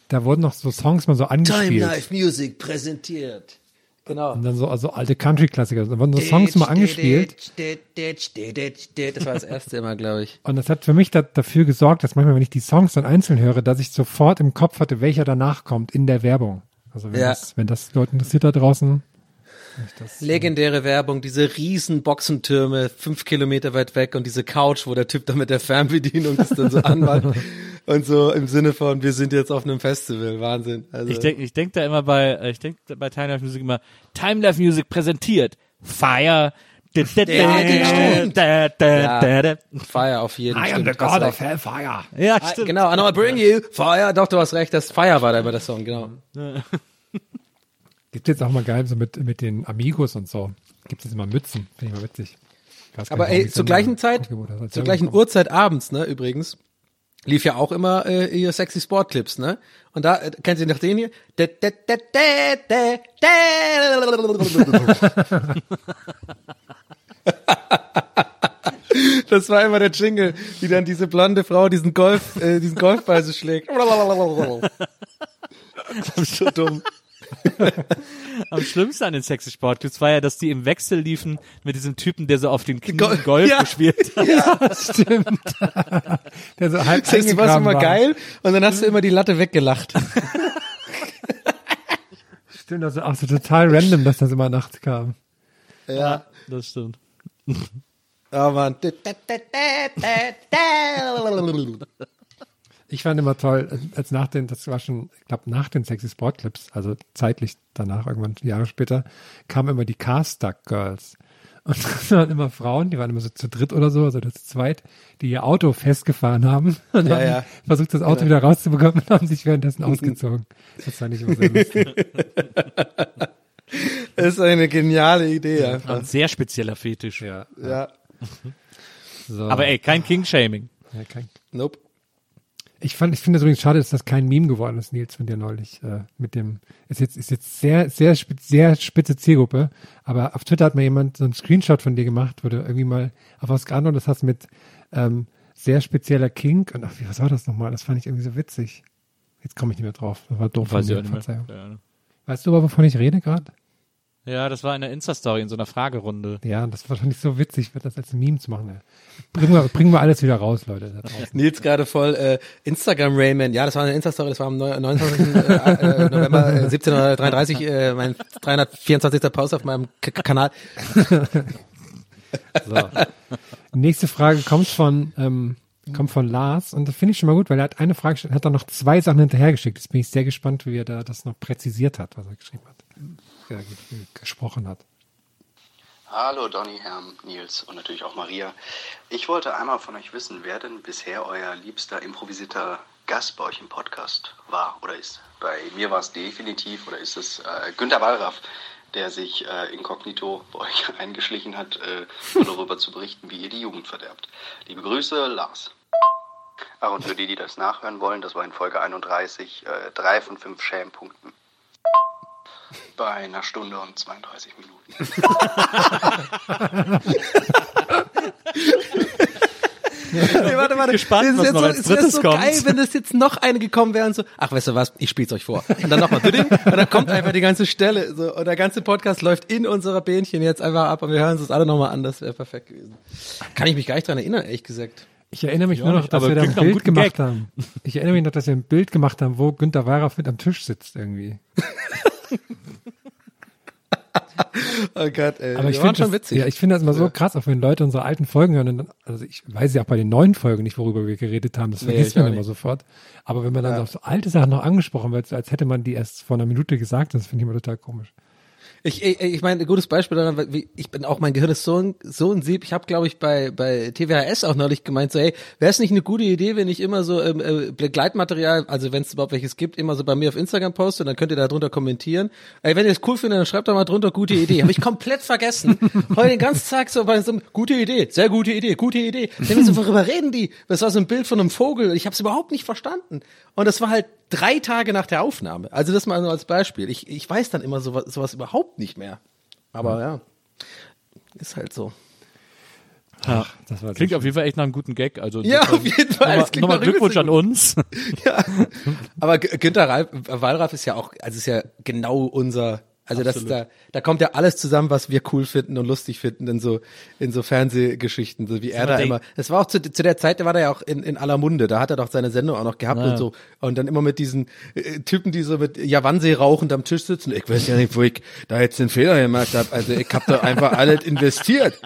[SPEAKER 4] da wurden noch so Songs mal so angespielt.
[SPEAKER 5] Music präsentiert. Genau.
[SPEAKER 4] Und dann so also alte Country-Klassiker. Da wurden so Songs mal angespielt.
[SPEAKER 5] Das war das erste immer, glaube ich.
[SPEAKER 4] Und das hat für mich da, dafür gesorgt, dass manchmal, wenn ich die Songs dann einzeln höre, dass ich sofort im Kopf hatte, welcher danach kommt in der Werbung. Also wenn,
[SPEAKER 5] Ja.
[SPEAKER 4] das, wenn das Leute interessiert da draußen.
[SPEAKER 5] Legendäre Werbung, diese riesen Boxentürme, fünf Kilometer weit weg und diese Couch, wo der Typ dann mit der Fernbedienung das dann so anmacht. und so im Sinne von, wir sind jetzt auf einem Festival. Wahnsinn. Also,
[SPEAKER 2] Ich denke ich denk da immer bei, äh, ich denke bei Time Life Music immer, Time Life Music präsentiert Fire. Da, da, da,
[SPEAKER 5] Ja,
[SPEAKER 2] da, da, da, da.
[SPEAKER 5] Fire auf jeden
[SPEAKER 4] I am the God
[SPEAKER 5] Das
[SPEAKER 4] of Hellfire.
[SPEAKER 2] Ja,
[SPEAKER 5] war-
[SPEAKER 2] stimmt.
[SPEAKER 5] Genau, and I'll bring you Fire. Doch, du hast recht, das Fire war da immer der Song, genau.
[SPEAKER 4] Gibt jetzt auch mal geil, so mit, mit den Amigos und so. Gibt es immer Mützen. Finde ich mal witzig.
[SPEAKER 5] Aber ey, zur gleichen Zeit,
[SPEAKER 4] das
[SPEAKER 5] zur gleichen. Uhrzeit abends, ne, übrigens, lief ja auch immer äh, ihr sexy Sportclips, ne? Und da äh, kennt ihr noch den hier? Da, da, da, da, da, da. Das war immer der Jingle, wie dann diese blonde Frau diesen Golf, äh, diesen Golfball so schlägt. so dumm.
[SPEAKER 2] Am schlimmsten an den Sexy Sportclips war ja, dass die im Wechsel liefen mit diesem Typen, der so auf den Knien
[SPEAKER 5] Gol-
[SPEAKER 2] Golf
[SPEAKER 5] Ja.
[SPEAKER 2] gespielt hat.
[SPEAKER 4] Stimmt. Der so halb
[SPEAKER 5] warst
[SPEAKER 4] eingegraben
[SPEAKER 5] immer
[SPEAKER 4] war.
[SPEAKER 5] geil und dann hast du immer die Latte weggelacht.
[SPEAKER 4] Stimmt, also auch so total random, dass das immer nachts kam.
[SPEAKER 5] Ja.
[SPEAKER 2] Das stimmt.
[SPEAKER 5] Oh Mann.
[SPEAKER 4] Ich fand immer toll, als nach den, das war schon, ich glaube, nach den Sexy Sport Clips, also zeitlich danach, irgendwann Jahre später, kamen immer die Car-Stuck Girls. Und das waren immer Frauen, die waren immer so zu dritt oder so, also zu zweit, die ihr Auto festgefahren haben und
[SPEAKER 5] Ja,
[SPEAKER 4] haben
[SPEAKER 5] ja.
[SPEAKER 4] versucht, das Auto wieder rauszubekommen und haben sich währenddessen ausgezogen. Das fand ich immer sehr lustig.
[SPEAKER 5] Das ist eine geniale Idee einfach.
[SPEAKER 2] Ein sehr spezieller Fetisch.
[SPEAKER 4] Ja.
[SPEAKER 5] Ja.
[SPEAKER 4] So.
[SPEAKER 2] Aber ey, kein King-Shaming.
[SPEAKER 4] Ja, kein,
[SPEAKER 5] Nope.
[SPEAKER 4] Ich fand, ich finde es übrigens schade, dass das kein Meme geworden ist, Nils, von dir neulich, äh, mit dem, ist jetzt, ist jetzt sehr, sehr, sehr spitze Zielgruppe, aber auf Twitter hat mal jemand so einen Screenshot von dir gemacht, wo du irgendwie mal auf was geantwortet hast mit, ähm, sehr spezieller Kink und ach, wie, was war das nochmal? Das fand ich irgendwie so witzig. Jetzt komme ich nicht mehr drauf. Das war doof
[SPEAKER 2] Weiß
[SPEAKER 4] von mir. Verzeihung.
[SPEAKER 2] Ja.
[SPEAKER 4] Weißt du aber, wovon ich rede gerade?
[SPEAKER 2] Ja, das war in der Insta-Story in so einer Fragerunde.
[SPEAKER 4] Ja, das fand ich so witzig, das als Meme zu machen. Bringen wir, bringen wir alles wieder raus, Leute.
[SPEAKER 5] Nils gerade voll äh, Instagram Rayman. Ja, das war eine Insta-Story, das war am neun- 29. äh, äh, November äh, 1733, äh, mein 324. Pause auf meinem K Kanal.
[SPEAKER 4] So. Nächste Frage kommt von, ähm, kommt von Lars und das finde ich schon mal gut, weil er hat eine Frage hat dann noch zwei Sachen hinterhergeschickt. Jetzt bin ich sehr gespannt, wie er da das noch präzisiert hat, was er geschrieben hat, gesprochen hat.
[SPEAKER 9] Hallo Donny, Herm, Nils und natürlich auch Maria. Ich wollte einmal von euch wissen, wer denn bisher euer liebster improvisierter Gast bei euch im Podcast war oder ist. Bei mir war es definitiv oder ist es äh, Günter Wallraff, der sich äh, inkognito bei euch eingeschlichen hat, äh, um darüber zu berichten, wie ihr die Jugend verderbt. Liebe Grüße, Lars. Ach, und für die, die das nachhören wollen, das war in Folge 31, äh, drei von fünf Schämpunkten. Bei einer Stunde und 32 Minuten.
[SPEAKER 5] Nee, warte, warte.
[SPEAKER 2] gespannt,
[SPEAKER 5] Das ist
[SPEAKER 2] was
[SPEAKER 5] jetzt
[SPEAKER 2] noch
[SPEAKER 5] so, es wäre so
[SPEAKER 2] kommt.
[SPEAKER 5] geil, wenn es jetzt noch eine gekommen wäre und so, ach, weißt du was, ich spiel's euch vor. Und dann nochmal, und dann kommt einfach die ganze Stelle, so, und der ganze Podcast läuft in unserer Bähnchen jetzt einfach ab und wir hören uns das alle nochmal an, das wäre perfekt gewesen. Kann ich mich gar nicht dran erinnern, ehrlich gesagt.
[SPEAKER 4] Ich erinnere mich
[SPEAKER 2] Ja,
[SPEAKER 4] nur noch, dass wir da ein Bild gemacht
[SPEAKER 2] Gag.
[SPEAKER 4] haben. Ich erinnere mich noch, dass wir ein Bild gemacht haben, wo Günter Weyraff mit am Tisch sitzt irgendwie.
[SPEAKER 5] Oh Gott, ey.
[SPEAKER 4] Aber ich finde
[SPEAKER 5] schon
[SPEAKER 4] das,
[SPEAKER 5] witzig.
[SPEAKER 4] ja, ich finde das immer so krass, auch wenn Leute unsere alten Folgen hören. Dann, also ich weiß ja auch bei den neuen Folgen nicht, worüber wir geredet haben. Das
[SPEAKER 5] Nee,
[SPEAKER 4] vergisst
[SPEAKER 5] ich
[SPEAKER 4] man immer sofort. Aber wenn man dann auf so alte Sachen noch angesprochen wird, als hätte man die erst vor einer Minute gesagt, das finde ich immer total komisch.
[SPEAKER 5] Ich, ich, ich meine, ein gutes Beispiel daran, wie- ich bin auch, mein Gehirn ist so ein, so ein Sieb. Ich habe, glaube ich, bei, bei TWHS auch neulich gemeint, so, hey, wäre es nicht eine gute Idee, wenn ich immer so ähm, äh, Begleitmaterial, also wenn es überhaupt welches gibt, immer so bei mir auf Instagram poste und dann könnt ihr da drunter kommentieren. Ey, wenn ihr es cool findet, dann schreibt doch mal drunter, gute Idee. Habe ich komplett vergessen. Heute den ganzen Tag so bei so einem, gute Idee, sehr gute Idee, gute Idee. Wenn wir so, worüber reden die? Das war so ein Bild von einem Vogel. Ich habe es überhaupt nicht verstanden. Und das war halt drei Tage nach der Aufnahme. Also das mal nur als Beispiel. Ich, ich weiß dann immer sowas, sowas überhaupt nicht mehr. Aber ja, ist halt so.
[SPEAKER 4] Ach, das war
[SPEAKER 2] Klingt auf jeden Fall echt nach einem guten Gag. Also
[SPEAKER 5] Ja, auf jeden Fall.
[SPEAKER 2] Nochmal, nochmal Glückwunsch an uns.
[SPEAKER 5] Ja. Aber Günther Reif, Wallraff ist ja auch, also ist ja genau unser, also das ist da, da kommt ja alles zusammen, was wir cool finden und lustig finden in so, in so Fernsehgeschichten, so wie er da immer. Das war auch zu, zu der Zeit, da war der ja auch in, in aller Munde, da hat er doch seine Sendung auch noch gehabt und so. Und dann immer mit diesen äh, Typen, die so mit Javansee rauchend am Tisch sitzen. Ich weiß ja nicht, wo ich da jetzt den Fehler gemacht habe. Also ich habe da einfach alles investiert.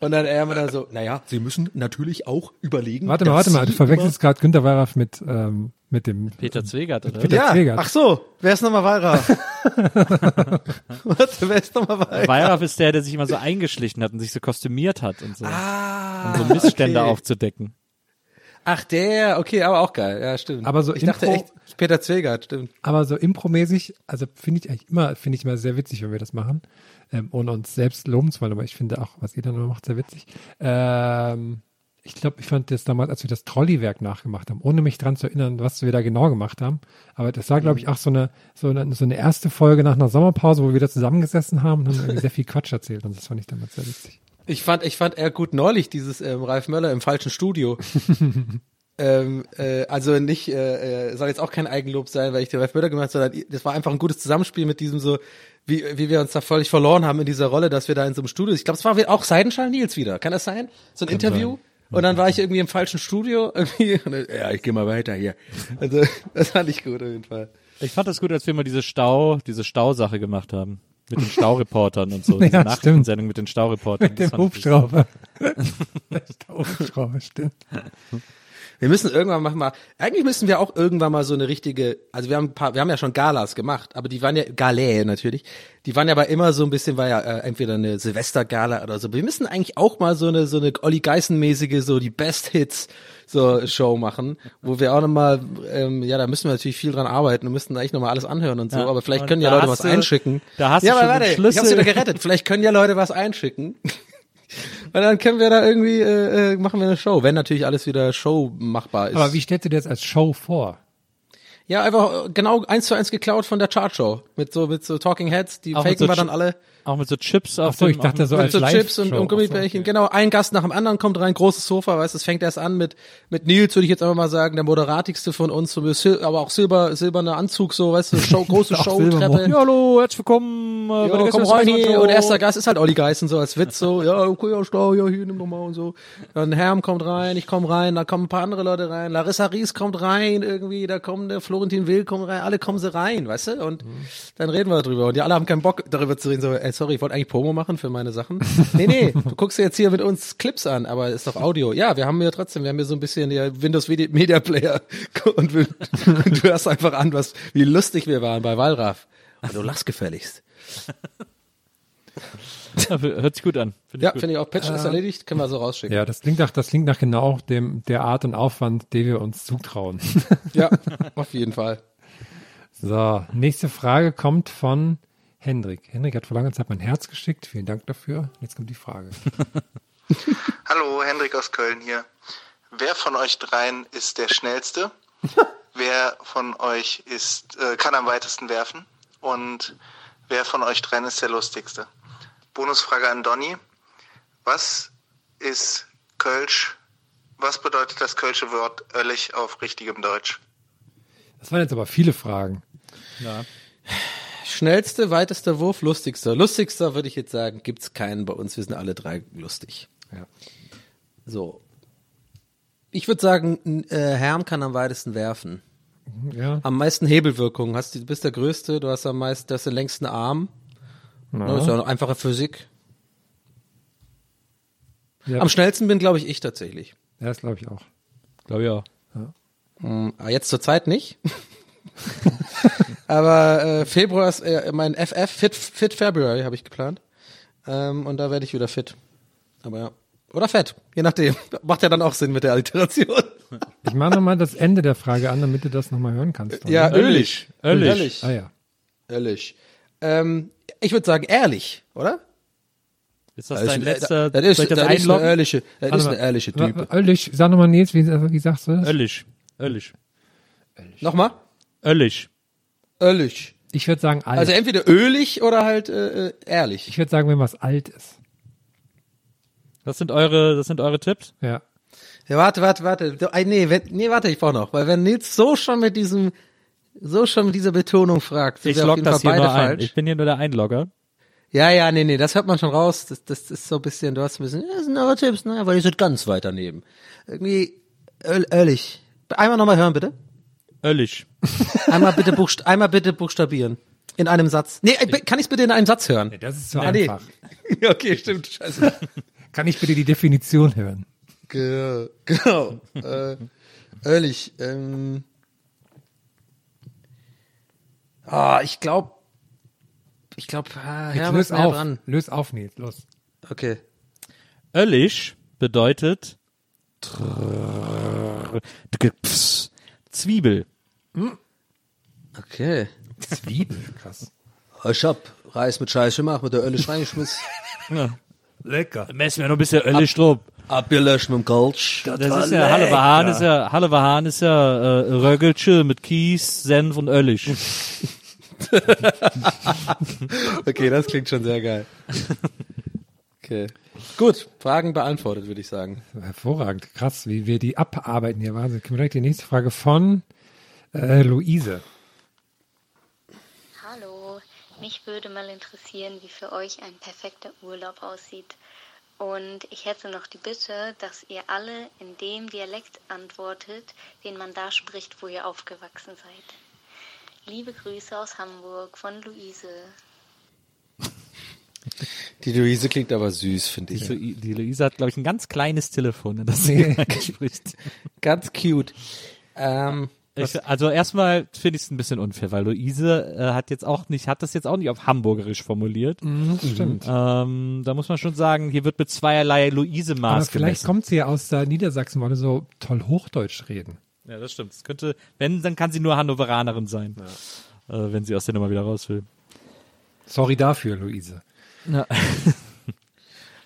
[SPEAKER 5] Und dann er immer da so, naja, Sie müssen natürlich auch überlegen.
[SPEAKER 4] Warte mal, warte mal, du verwechselst gerade Günter Weyraff mit, ähm, mit dem
[SPEAKER 2] Peter Zwegert, oder?
[SPEAKER 4] Peter
[SPEAKER 5] ja,
[SPEAKER 4] Zwegert.
[SPEAKER 5] ach so, wer ist nochmal Wallraff? Warte, wer ist nochmal Wallraff?
[SPEAKER 2] Weyraff ist der, der sich immer so eingeschlichen hat und sich so kostümiert hat und so.
[SPEAKER 5] Ah,
[SPEAKER 2] um so Missstände
[SPEAKER 5] okay.
[SPEAKER 2] aufzudecken.
[SPEAKER 5] Ach, der, okay, aber auch geil, ja, stimmt.
[SPEAKER 4] Aber so
[SPEAKER 5] ich dachte
[SPEAKER 4] Impro-
[SPEAKER 5] echt, Peter Zwegert, stimmt.
[SPEAKER 4] Aber so impromäßig, also finde ich eigentlich immer, finde ich immer sehr witzig, wenn wir das machen, ähm, ohne uns selbst loben zu wollen, aber ich finde auch, was ihr dann immer macht, sehr witzig. Ähm, ich glaube, ich fand das damals, als wir das Trolleywerk nachgemacht haben, ohne mich dran zu erinnern, was wir da genau gemacht haben. Aber das war, glaube ich, auch so eine, so eine, so eine erste Folge nach einer Sommerpause, wo wir da zusammengesessen haben und haben irgendwie sehr viel Quatsch erzählt und das fand ich damals sehr witzig.
[SPEAKER 5] Ich fand, ich fand eher gut neulich dieses ähm, Ralf Möller im falschen Studio. ähm, äh, also nicht, äh, äh, soll jetzt auch kein Eigenlob sein, weil ich den Ralf Möller gemacht habe, sondern das war einfach ein gutes Zusammenspiel mit diesem so, wie, wie wir uns da völlig verloren haben in dieser Rolle, dass wir da in so einem Studio, ich glaube, es war auch Seidenschall Nils wieder, kann das sein? So ein Interview? Und dann war ich irgendwie im falschen Studio, irgendwie, ja, ich gehe mal weiter hier. Also, das fand ich gut auf jeden Fall.
[SPEAKER 2] Ich fand das gut, als wir mal diese Stau, diese Stausache gemacht haben. Mit den Staureportern und so.
[SPEAKER 4] Ja,
[SPEAKER 2] Diese
[SPEAKER 4] stimmt.
[SPEAKER 2] Nachrichtensendung mit den Staureportern.
[SPEAKER 4] Mit dem Hubschrauber. Hubschrauber, stimmt.
[SPEAKER 5] Wir müssen irgendwann machen mal, eigentlich müssen wir auch irgendwann mal so eine richtige, also wir haben ein paar, wir haben ja schon Galas gemacht, aber die waren ja, Galäe natürlich, die waren ja aber immer so ein bisschen, war ja äh, entweder eine Silvestergala oder so. Wir müssen eigentlich auch mal so eine, so eine Olli Geißen-mäßige, so die Best Hits, so Show machen, wo wir auch nochmal, ähm, ja, da müssen wir natürlich viel dran arbeiten und müssen eigentlich nochmal alles anhören und so,
[SPEAKER 2] Ja,
[SPEAKER 5] aber vielleicht können ja Leute was
[SPEAKER 2] du-
[SPEAKER 5] einschicken.
[SPEAKER 2] da hast du
[SPEAKER 5] ja,
[SPEAKER 2] schon
[SPEAKER 5] aber warte,
[SPEAKER 2] Schlüssel.
[SPEAKER 5] ich hab's wieder gerettet. Vielleicht können ja Leute was einschicken. Und dann können wir da irgendwie, äh, äh, machen wir eine Show, wenn natürlich alles wieder Show machbar ist.
[SPEAKER 4] Aber wie stellst du dir das als Show vor?
[SPEAKER 5] Ja, einfach äh, genau eins zu eins geklaut von der Chartshow. Mit so, mit so Talking Heads, die
[SPEAKER 2] Auch
[SPEAKER 5] faken
[SPEAKER 2] so
[SPEAKER 5] wir dann alle.
[SPEAKER 2] Auch mit so Chips auf
[SPEAKER 4] Ach so,
[SPEAKER 2] dem,
[SPEAKER 4] ich dachte so
[SPEAKER 2] dem,
[SPEAKER 4] als
[SPEAKER 5] Mit so Chips und, und Gummibärchen.
[SPEAKER 4] So, okay.
[SPEAKER 5] Genau, ein Gast nach dem anderen kommt rein, großes Sofa, weißt du, es fängt erst an mit, mit Nils, würde ich jetzt einfach mal sagen, der moderatigste von uns, so mit aber auch silber, silberner Anzug, so, weißt du, Show, große Showtreppe.
[SPEAKER 2] Ja, hallo, herzlich willkommen. Äh,
[SPEAKER 5] Ja,
[SPEAKER 2] der
[SPEAKER 5] komm rein hier. Und erster Gast ist halt Olli Geißen, so als Witz, so, ja, okay, ja, stau, ja, hier, nimm doch mal und so. Dann Herm kommt rein, ich komm rein, da kommen ein paar andere Leute rein, Larissa Ries kommt rein, irgendwie, da kommt der Florentin Will kommt rein, alle kommen sie rein, weißt du, und dann reden wir darüber. Und die alle haben keinen Bock, darüber zu reden, so, ey, sorry, ich wollte eigentlich Promo machen für meine Sachen. Nee, nee, du guckst dir jetzt hier mit uns Clips an, aber ist doch Audio. Ja, wir haben ja trotzdem, wir haben hier so ein bisschen der Windows Medi- Media Player und, wir, und du hörst einfach an, was, wie lustig wir waren bei Wallraff. Und du lachst gefälligst.
[SPEAKER 2] Ja, Hört sich gut an. Find
[SPEAKER 5] Ja, finde ich auch. Patch ist erledigt, können wir so rausschicken.
[SPEAKER 4] Ja, das klingt nach, das klingt nach genau dem, der Art und Aufwand, den wir uns zutrauen.
[SPEAKER 5] Ja, auf jeden Fall.
[SPEAKER 4] So, nächste Frage kommt von Hendrik. Hendrik hat vor langer Zeit mein Herz geschickt. Vielen Dank dafür. Jetzt kommt die Frage.
[SPEAKER 7] Hallo, Hendrik aus Köln hier. Wer von euch dreien ist der schnellste? wer von euch ist, äh, kann am weitesten werfen? Und wer von euch dreien ist der lustigste? Bonusfrage an Donny. Was ist Kölsch? Was bedeutet das kölsche Wort Öllig auf richtigem Deutsch?
[SPEAKER 4] Das waren jetzt aber viele Fragen.
[SPEAKER 5] Schnellste, weitester Wurf, lustigster. Lustigster würde ich jetzt sagen, gibt's keinen bei uns. Wir sind alle drei lustig.
[SPEAKER 4] Ja.
[SPEAKER 5] So. Ich würde sagen, äh, Herm kann am weitesten werfen.
[SPEAKER 4] Ja.
[SPEAKER 5] Am meisten Hebelwirkung. Hast, du bist der Größte, du hast am meisten, du hast den längsten Arm. Das ist ja eine einfache Physik.
[SPEAKER 4] Ja,
[SPEAKER 5] Am schnellsten bin, glaube ich, ich tatsächlich.
[SPEAKER 4] ja das glaube ich auch.
[SPEAKER 2] Glaube ich auch.
[SPEAKER 5] Hm, aber jetzt zur Zeit nicht. Aber äh, Februar ist äh, mein FF, Fit, Fit February habe ich geplant. Ähm, und da werde ich wieder fit. Aber ja. Oder fett, je nachdem. Macht ja dann auch Sinn mit der Alliteration.
[SPEAKER 4] Ich mache nochmal das Ende der Frage an, damit du das nochmal hören kannst.
[SPEAKER 5] Ja,
[SPEAKER 4] oder?
[SPEAKER 5] ölig.
[SPEAKER 2] Öllig.
[SPEAKER 5] Öllig.
[SPEAKER 4] Ah ja.
[SPEAKER 5] Öllig. Ähm, ich würde sagen ehrlich, oder?
[SPEAKER 2] Ist das
[SPEAKER 5] Das
[SPEAKER 2] dein
[SPEAKER 5] ist-
[SPEAKER 2] letzter,
[SPEAKER 5] das ist,
[SPEAKER 2] das
[SPEAKER 5] das ist eine ehrliche, das ist eine
[SPEAKER 4] mal.
[SPEAKER 5] ehrliche Typ.
[SPEAKER 4] Öllig, sag nochmal Nils, wie, wie sagst du das?
[SPEAKER 2] Öllig. Öllig.
[SPEAKER 5] Nochmal?
[SPEAKER 2] Öllig.
[SPEAKER 5] Öllig.
[SPEAKER 4] Ich würde sagen alt.
[SPEAKER 5] Also entweder ölig oder halt äh, äh, ehrlich.
[SPEAKER 4] ich würde sagen, wenn was alt ist.
[SPEAKER 2] Das sind eure, das sind eure Tipps?
[SPEAKER 4] Ja.
[SPEAKER 5] Ja, warte, warte, warte. Äh, nee, wenn, nee, warte, ich brauche noch. Weil wenn Nils so schon mit diesem, so schon mit dieser Betonung fragt, sind
[SPEAKER 2] Ich
[SPEAKER 5] wir auf
[SPEAKER 2] log
[SPEAKER 5] jeden
[SPEAKER 2] das
[SPEAKER 5] Fall
[SPEAKER 2] hier
[SPEAKER 5] beide
[SPEAKER 2] ein.
[SPEAKER 5] falsch.
[SPEAKER 2] Ich bin hier nur der Einlogger.
[SPEAKER 5] Ja, ja, nee, nee, das hört man schon raus. Das, das ist so ein bisschen, du hast ein bisschen, ja, das sind eure Tipps, ne? Aber ihr seid ganz weit daneben. Irgendwie, öl, ölig. Einmal nochmal hören, bitte.
[SPEAKER 2] Öllig.
[SPEAKER 5] Einmal bitte, buchst einmal bitte buchstabieren. In einem Satz. Nee, äh, kann ich bitte in einem Satz hören?
[SPEAKER 4] Das ist so
[SPEAKER 5] Ah, nee.
[SPEAKER 4] einfach.
[SPEAKER 5] Ja, okay, stimmt. Scheiße.
[SPEAKER 4] Kann ich bitte die Definition hören?
[SPEAKER 5] Ge- Genau. äh, ehrlich. Ähm, ah, ich glaube, ich glaube, ah,
[SPEAKER 4] Jetzt auf.
[SPEAKER 5] dran.
[SPEAKER 4] Lös auf, Nils. Los.
[SPEAKER 5] Okay.
[SPEAKER 2] Öllig bedeutet Zwiebel.
[SPEAKER 5] Okay.
[SPEAKER 4] Zwiebel, krass.
[SPEAKER 5] Ich hab Reis mit Scheiße gemacht, mit der Ölisch reingeschmissen.
[SPEAKER 4] Lecker.
[SPEAKER 2] Messen wir noch ein bisschen Öllig drauf.
[SPEAKER 5] Abgelöscht mit dem Kolsch.
[SPEAKER 2] Das ist ja, Halle Hahn ist ja, Halle Hahn ist ja äh, Röggelche mit Kies, Senf und Öllig.
[SPEAKER 5] Okay, das klingt schon sehr geil. Okay. Gut, Fragen beantwortet, würde ich sagen.
[SPEAKER 4] Hervorragend. Krass, wie wir die abarbeiten hier. Wahnsinn. Kommen wir direkt die nächste Frage von äh, Luise.
[SPEAKER 10] Hallo, mich würde mal interessieren, wie für euch ein perfekter Urlaub aussieht. Und ich hätte noch die Bitte, dass ihr alle in dem Dialekt antwortet, den man da spricht, wo ihr aufgewachsen seid. Liebe Grüße aus Hamburg von Luise.
[SPEAKER 5] Die Luise klingt aber süß, finde ich.
[SPEAKER 2] Die, die Luisa hat, glaube ich, ein ganz kleines Telefon, in das sie spricht.
[SPEAKER 5] Ganz cute. Ähm,
[SPEAKER 2] Ich, also erstmal finde ich es ein bisschen unfair, weil Luise äh, hat jetzt auch nicht, hat das jetzt auch nicht auf Hamburgerisch formuliert.
[SPEAKER 4] Mhm, stimmt.
[SPEAKER 2] Ähm, da muss man schon sagen, hier wird mit zweierlei Luise-Maß
[SPEAKER 4] Aber vielleicht
[SPEAKER 2] gemessen.
[SPEAKER 4] kommt sie ja aus der Niedersachsen, weil sie so toll Hochdeutsch reden.
[SPEAKER 2] Ja, das stimmt. Es könnte, wenn, dann kann sie nur Hannoveranerin sein, äh, wenn sie aus der Nummer wieder raus will.
[SPEAKER 4] Sorry dafür, Luise.
[SPEAKER 2] Ja.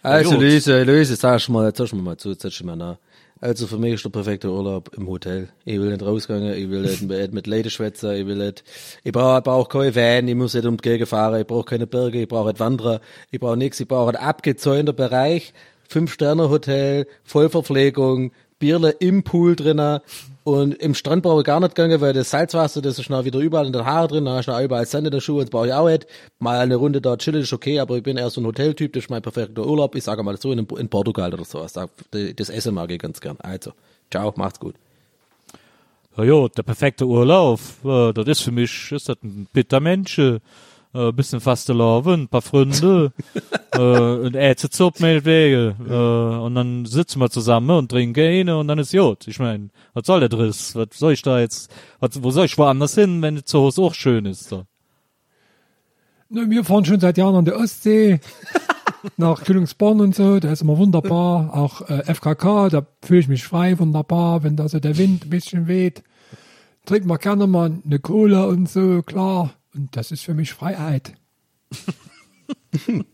[SPEAKER 5] Also. Luise, Luise, sag mal, sag mir mal zu, dich mal nach. Also für mich ist der perfekte Urlaub im Hotel. Ich will nicht rausgehen, ich will nicht mit, Leuten schwätzen, ich will nicht, ich brauche brauch kein Van, ich muss nicht um die Gegend fahren, ich brauche keine Berge, ich brauche nicht wandern, ich brauche nichts, ich brauche einen abgezäunter Bereich, Fünf-Sterne-Hotel, Vollverpflegung, Bierle im Pool drinnen und im Strand brauche ich gar nicht gegangen, weil das Salzwasser, das ist noch wieder überall in den Haaren drin, da du noch überall Sand in der Schuhe, das brauche ich auch nicht. Mal eine Runde da chillen ist okay, aber ich bin eher so ein Hoteltyp, das ist mein perfekter Urlaub, ich sage mal so, in, in Portugal oder sowas. Da- Das Essen mag ich ganz gern. Also, ciao, macht's gut.
[SPEAKER 2] Ja, jo, der perfekte Urlaub, äh, das ist für mich, ist das ein bitter Mensch, äh, ein bisschen Fastelavn, ein paar Freunde, äh, ein Äze Zupp meinetwegen, äh, und dann sitzen wir zusammen und trinken eine und dann ist gut. Ich meine, was soll der Driss? Was soll ich da jetzt, was, wo soll ich woanders hin, wenn es zu Hause auch schön ist? So.
[SPEAKER 4] Na, wir fahren schon seit Jahren an der Ostsee. nach Kühlungsborn und so, da ist immer wunderbar. Auch äh, FKK, da fühle ich mich frei, wunderbar, wenn da so der Wind ein bisschen weht. Trinkt man gerne mal eine Cola und so, klar. Und das ist für mich Freiheit.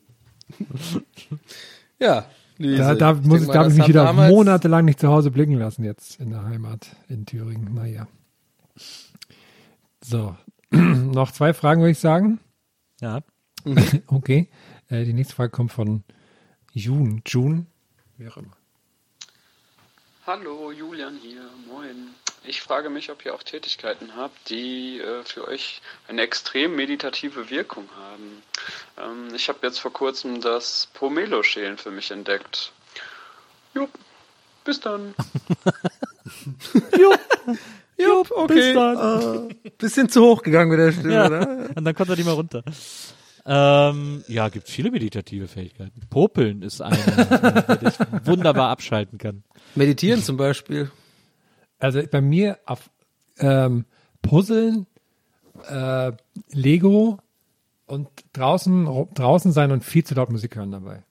[SPEAKER 5] Ja, Luise.
[SPEAKER 4] Da, da,
[SPEAKER 5] ich
[SPEAKER 4] muss,
[SPEAKER 5] denk mal,
[SPEAKER 4] darf ich mich wieder monatelang nicht zu Hause blicken lassen jetzt in der Heimat in Thüringen. Naja. So, noch zwei Fragen würde ich sagen.
[SPEAKER 2] Ja.
[SPEAKER 4] okay. Äh, die nächste Frage kommt von June. June? Wie auch immer.
[SPEAKER 11] Hallo, Julian hier, moin. Ich frage mich, ob ihr auch Tätigkeiten habt, die äh, für euch eine extrem meditative Wirkung haben. Ähm, ich habe jetzt vor kurzem das Pomelo-Schälen für mich entdeckt. Jo, bis dann.
[SPEAKER 5] Jupp, okay.
[SPEAKER 2] bis dann.
[SPEAKER 5] Äh, bisschen zu hoch gegangen mit der Stimme,
[SPEAKER 2] Ja.
[SPEAKER 5] ne?
[SPEAKER 2] Und dann kommt er nicht mehr runter. Ähm, ja, gibt viele meditative Fähigkeiten. Popeln ist eine, die ich wunderbar abschalten kann.
[SPEAKER 5] Meditieren zum Beispiel.
[SPEAKER 4] Also bei mir auf ähm, Puzzeln, äh, Lego und draußen, draußen sein und viel zu laut Musik hören dabei.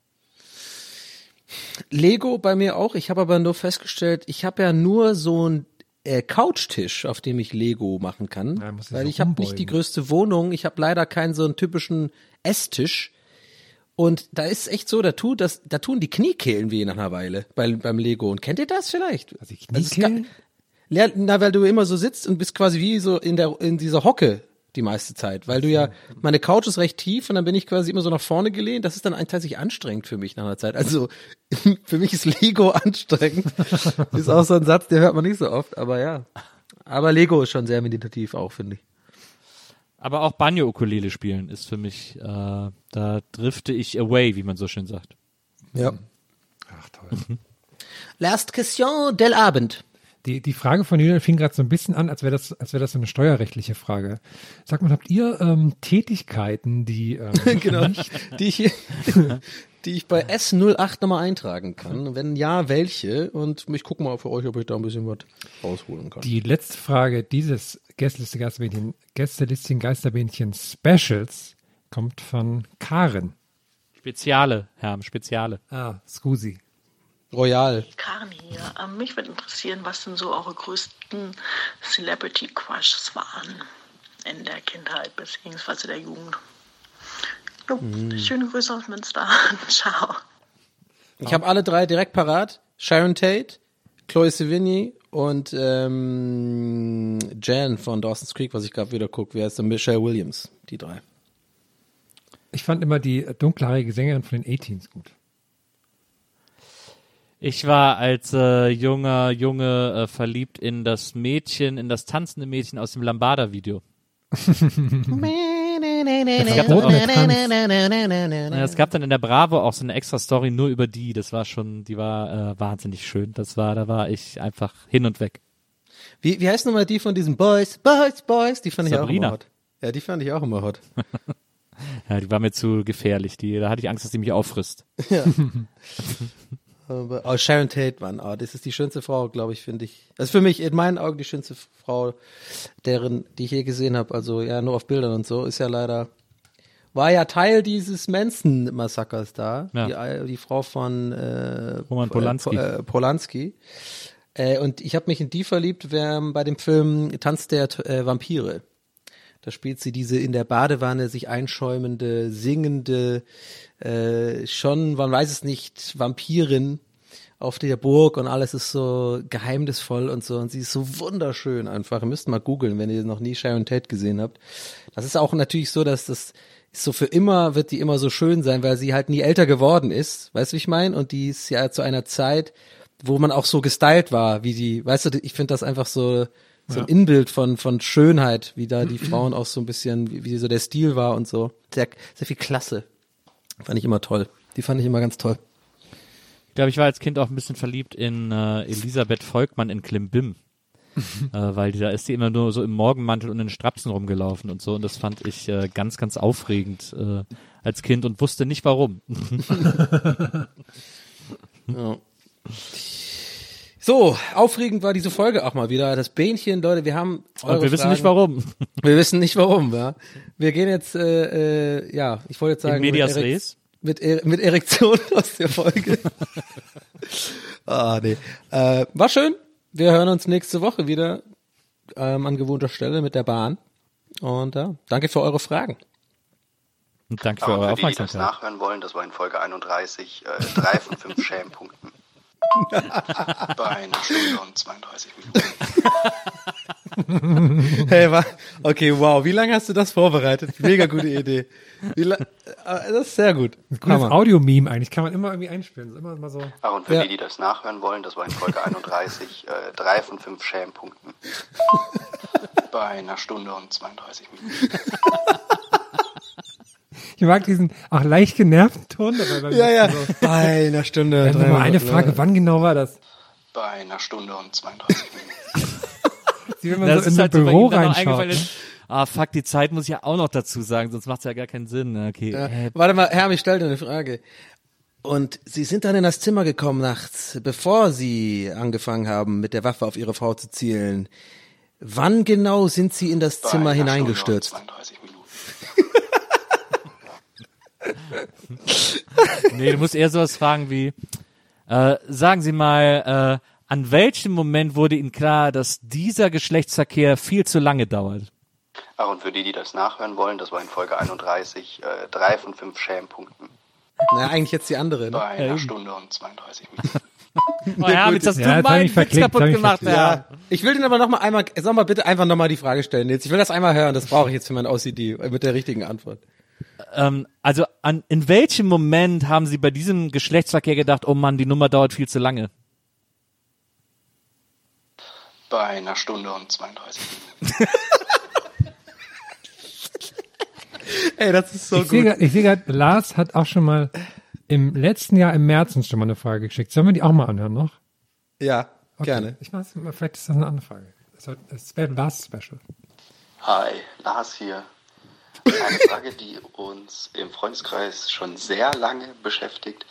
[SPEAKER 5] Lego bei mir auch. Ich habe aber nur festgestellt, ich habe ja nur so einen äh, Couchtisch, auf dem ich Lego machen kann.
[SPEAKER 4] ich
[SPEAKER 5] weil
[SPEAKER 4] so
[SPEAKER 5] ich habe nicht die größte Wohnung. Ich habe leider keinen so einen typischen Esstisch. Und da ist echt so, da tut das, da tun die Kniekehlen weh nach einer Weile bei, beim Lego. Und kennt ihr das vielleicht?
[SPEAKER 4] Also Kniekehlen?
[SPEAKER 5] Ja, na, weil du immer so sitzt und bist quasi wie so in der in dieser Hocke die meiste Zeit, weil du ja meine Couch ist recht tief und dann bin ich quasi immer so nach vorne gelehnt. Das ist dann ein- tatsächlich anstrengend für mich nach einer Zeit. Also für mich ist Lego anstrengend. ist auch so ein Satz, der hört man nicht so oft, aber ja. Aber Lego ist schon sehr meditativ auch, finde ich.
[SPEAKER 2] Aber auch Banjo-Ukulele spielen ist für mich, äh, da drifte ich away, wie man so schön sagt.
[SPEAKER 5] Ja.
[SPEAKER 4] Ach toll.
[SPEAKER 5] Last question del Abend.
[SPEAKER 4] Die, die Frage von Julian fing gerade so ein bisschen an, als wäre das, als wäre das so eine steuerrechtliche Frage. Sag mal, habt ihr ähm, Tätigkeiten, die ähm,
[SPEAKER 5] genau, die ich, die ich bei S08 nochmal eintragen kann. Wenn ja, welche? Und ich gucke mal für euch, ob ich da ein bisschen was rausholen kann.
[SPEAKER 4] Die letzte Frage dieses Gästeliste Geisterbähnchen, Gästelistchen Geisterbähnchen Specials kommt von Karen.
[SPEAKER 2] Speziale, Herr, Speziale.
[SPEAKER 4] Ah, Scusi.
[SPEAKER 5] Royal.
[SPEAKER 12] Karen hier. Ähm, mich würde interessieren, was denn so eure größten Celebrity Crushes waren in der Kindheit bzw. der Jugend. Jo,
[SPEAKER 5] Mm.
[SPEAKER 12] Schöne Grüße aus Münster. Ciao.
[SPEAKER 5] Ich habe alle drei direkt parat. Sharon Tate, Chloe Sevigny und ähm, Jan von Dawson's Creek, was ich gerade wieder gucke. Wie heißt der? Michelle Williams. Die drei.
[SPEAKER 4] Ich fand immer die dunkelhaarige Sängerin von den A-Teens gut.
[SPEAKER 2] Ich war als äh, junger Junge äh, verliebt in das Mädchen, in das tanzende Mädchen aus dem Lambada-Video. Es gab, auch, Ja, es gab dann in der Bravo auch so eine extra Story nur über die. Das war schon, die war äh, wahnsinnig schön. Das war, da war ich einfach hin und weg.
[SPEAKER 5] Wie, wie heißt nochmal die von diesen Boys, Boys, Boys? Die fand ich auch
[SPEAKER 2] Sabrina.
[SPEAKER 5] immer hot. Ja, die fand ich auch immer hot.
[SPEAKER 2] Ja, die war mir zu gefährlich. Die, da hatte ich Angst, dass die mich auffrisst.
[SPEAKER 5] Ja. Oh, Sharon Tate, Mann, oh, das ist die schönste Frau, glaube ich, finde ich. Das ist für mich in meinen Augen die schönste Frau, deren, die ich je gesehen habe. Also ja, nur auf Bildern und so. Ist ja leider, war ja Teil dieses Manson-Massakers da.
[SPEAKER 2] Ja.
[SPEAKER 5] Die, die Frau von äh,
[SPEAKER 2] Roman Polanski.
[SPEAKER 5] Äh, Polanski. Äh, und ich habe mich in die verliebt wer, bei dem Film Tanz der äh, Vampire. Da spielt sie diese in der Badewanne sich einschäumende, singende, äh, schon, man weiß es nicht, Vampirin auf der Burg und alles ist so geheimnisvoll und so und sie ist so wunderschön einfach. Ihr müsst mal googeln, wenn ihr noch nie Sharon Tate gesehen habt. Das ist auch natürlich so, dass das ist so für immer wird die immer so schön sein, weil sie halt nie älter geworden ist. Weißt du, wie ich meine? Und die ist ja zu einer Zeit, wo man auch so gestylt war, wie die, weißt du, ich finde das einfach so, so ein. Inbild von, von Schönheit, wie da die Frauen auch so ein bisschen, wie, wie so der Stil war und so. Sehr, sehr viel Klasse. Fand ich immer toll. Die fand ich immer ganz toll.
[SPEAKER 2] Ich glaube, ich war als Kind auch ein bisschen verliebt in äh, Elisabeth Volkmann in Klimbim. äh, weil die, da ist die immer nur so im Morgenmantel und in Strapsen rumgelaufen und so. Und das fand ich äh, ganz, ganz aufregend äh, als Kind und wusste nicht warum.
[SPEAKER 5] Ja. So, aufregend war diese Folge auch mal wieder. Das Bähnchen, Leute, wir haben
[SPEAKER 2] Und wir wissen nicht warum.
[SPEAKER 5] Wir wissen nicht warum, ja. Wir gehen jetzt, äh, äh, ja, ich wollte jetzt sagen,
[SPEAKER 2] In medias
[SPEAKER 5] mit, Erek-
[SPEAKER 2] res?
[SPEAKER 5] mit, Er- mit Erektion aus der Folge. ah, nee. Äh, war schön. Wir hören uns nächste Woche wieder ähm, an gewohnter Stelle mit der Bahn. Und ja, danke für eure Fragen.
[SPEAKER 2] Und danke
[SPEAKER 9] Aber für die, die das nachhören wollen, das war in Folge 31, äh, drei von fünf Schämpunkten. Bei einer Stunde und 32 Minuten.
[SPEAKER 5] hey, wa- okay, wow. Wie lange hast du das vorbereitet? Mega gute Idee. Äh, das ist sehr gut.
[SPEAKER 4] Ein cooles Audio-Meme eigentlich, kann man immer irgendwie einspielen. Immer mal so.
[SPEAKER 9] Ach, und für
[SPEAKER 5] Ja.
[SPEAKER 9] die, die das nachhören wollen, das war in Folge 31, äh, drei von fünf Schämpunkten. Bei einer Stunde und 32 Minuten.
[SPEAKER 4] Ich mag diesen auch leicht genervten Ton dabei.
[SPEAKER 5] Ja, ja.
[SPEAKER 4] So.
[SPEAKER 5] Bei einer Stunde.
[SPEAKER 4] Dann mal eine Frage, wann genau war das?
[SPEAKER 9] Bei einer Stunde und 32 Minuten.
[SPEAKER 4] Wie wenn man
[SPEAKER 2] Das
[SPEAKER 4] so in
[SPEAKER 2] ist
[SPEAKER 4] so
[SPEAKER 2] halt so
[SPEAKER 4] Büro
[SPEAKER 2] noch
[SPEAKER 4] reinschaut.
[SPEAKER 2] Ah, fuck, die Zeit muss ich ja auch noch dazu sagen, sonst macht es ja gar keinen Sinn. Okay.
[SPEAKER 5] Ja.
[SPEAKER 2] Äh,
[SPEAKER 5] Warte mal, Herr, ich stelle dir eine Frage. Und Sie sind dann in das Zimmer gekommen nachts, bevor Sie angefangen haben, mit der Waffe auf Ihre Frau zu zielen. Wann genau sind Sie in das
[SPEAKER 9] Bei
[SPEAKER 5] Zimmer hineingestürzt?
[SPEAKER 9] Stunde und 32 Minuten.
[SPEAKER 2] nee, du musst eher sowas fragen wie, äh, sagen Sie mal, äh, an welchem Moment wurde Ihnen klar, dass dieser Geschlechtsverkehr viel zu lange dauert?
[SPEAKER 9] Ach, und für die, die das nachhören wollen, das war in Folge 31, äh, drei von fünf Schämpunkten.
[SPEAKER 5] Na, eigentlich jetzt die andere. Ne?
[SPEAKER 9] Bei einer Stunde und 32 Minuten.
[SPEAKER 2] Oh, Herr, jetzt hast
[SPEAKER 4] Ja,
[SPEAKER 2] du
[SPEAKER 4] hab
[SPEAKER 2] meinen
[SPEAKER 4] ich
[SPEAKER 2] Witz
[SPEAKER 4] verklickt,
[SPEAKER 2] kaputt gemacht.
[SPEAKER 5] Ja, ich will den aber noch mal einmal, sag mal bitte einfach noch mal die Frage stellen jetzt. Ich will das einmal hören, das brauche ich jetzt für mein OCD mit der richtigen Antwort.
[SPEAKER 2] Ähm, also an, in welchem Moment haben Sie bei diesem Geschlechtsverkehr gedacht, oh Mann, die Nummer dauert viel zu lange?
[SPEAKER 9] Bei einer Stunde und 32 Minuten.
[SPEAKER 5] Ey, das ist so
[SPEAKER 4] ich sehe
[SPEAKER 5] gut.
[SPEAKER 4] grad- ich sehe gerade, Lars hat auch schon mal im letzten Jahr im März uns schon mal eine Frage geschickt. Sollen wir die auch mal anhören noch?
[SPEAKER 5] Ja,
[SPEAKER 4] Okay.
[SPEAKER 5] gerne.
[SPEAKER 4] Ich weiß, vielleicht ist das eine andere Frage. Das wäre ein Lars-Special.
[SPEAKER 9] Hi, Lars hier. Eine Frage, die uns im Freundeskreis schon sehr lange beschäftigt.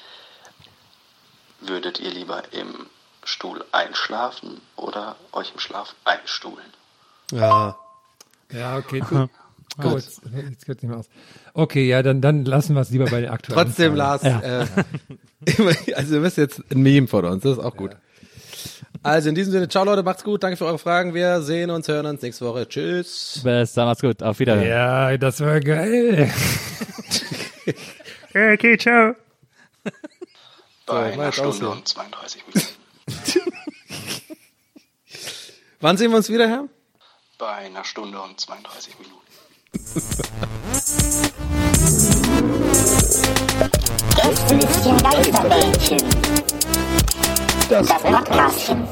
[SPEAKER 9] Würdet ihr lieber im Stuhl einschlafen oder euch im Schlaf einstuhlen?
[SPEAKER 5] Ja.
[SPEAKER 4] Ja, okay. Gut. Gut. Jetzt, jetzt geht's nicht mehr aus. Okay, ja, dann, dann lassen wir es lieber bei den aktuellen
[SPEAKER 5] Trotzdem,
[SPEAKER 4] Fragen.
[SPEAKER 5] Lars, äh, also du bist jetzt ein Meme von uns, das ist auch gut. Also in diesem Sinne, ciao Leute, macht's gut, danke für eure Fragen. Wir sehen uns, hören uns nächste Woche. Tschüss.
[SPEAKER 2] Bis dann, macht's gut, auf Wiederhören.
[SPEAKER 4] Ja, das war geil.
[SPEAKER 3] Okay, ciao.
[SPEAKER 9] Bei einer
[SPEAKER 5] jetzt
[SPEAKER 9] Stunde und 32 Minuten.
[SPEAKER 5] Wann sehen wir uns wieder, Herr?
[SPEAKER 9] Bei einer Stunde und 32 Minuten.
[SPEAKER 1] Gästelistchen Geisterbällchen. Das Podcastchen.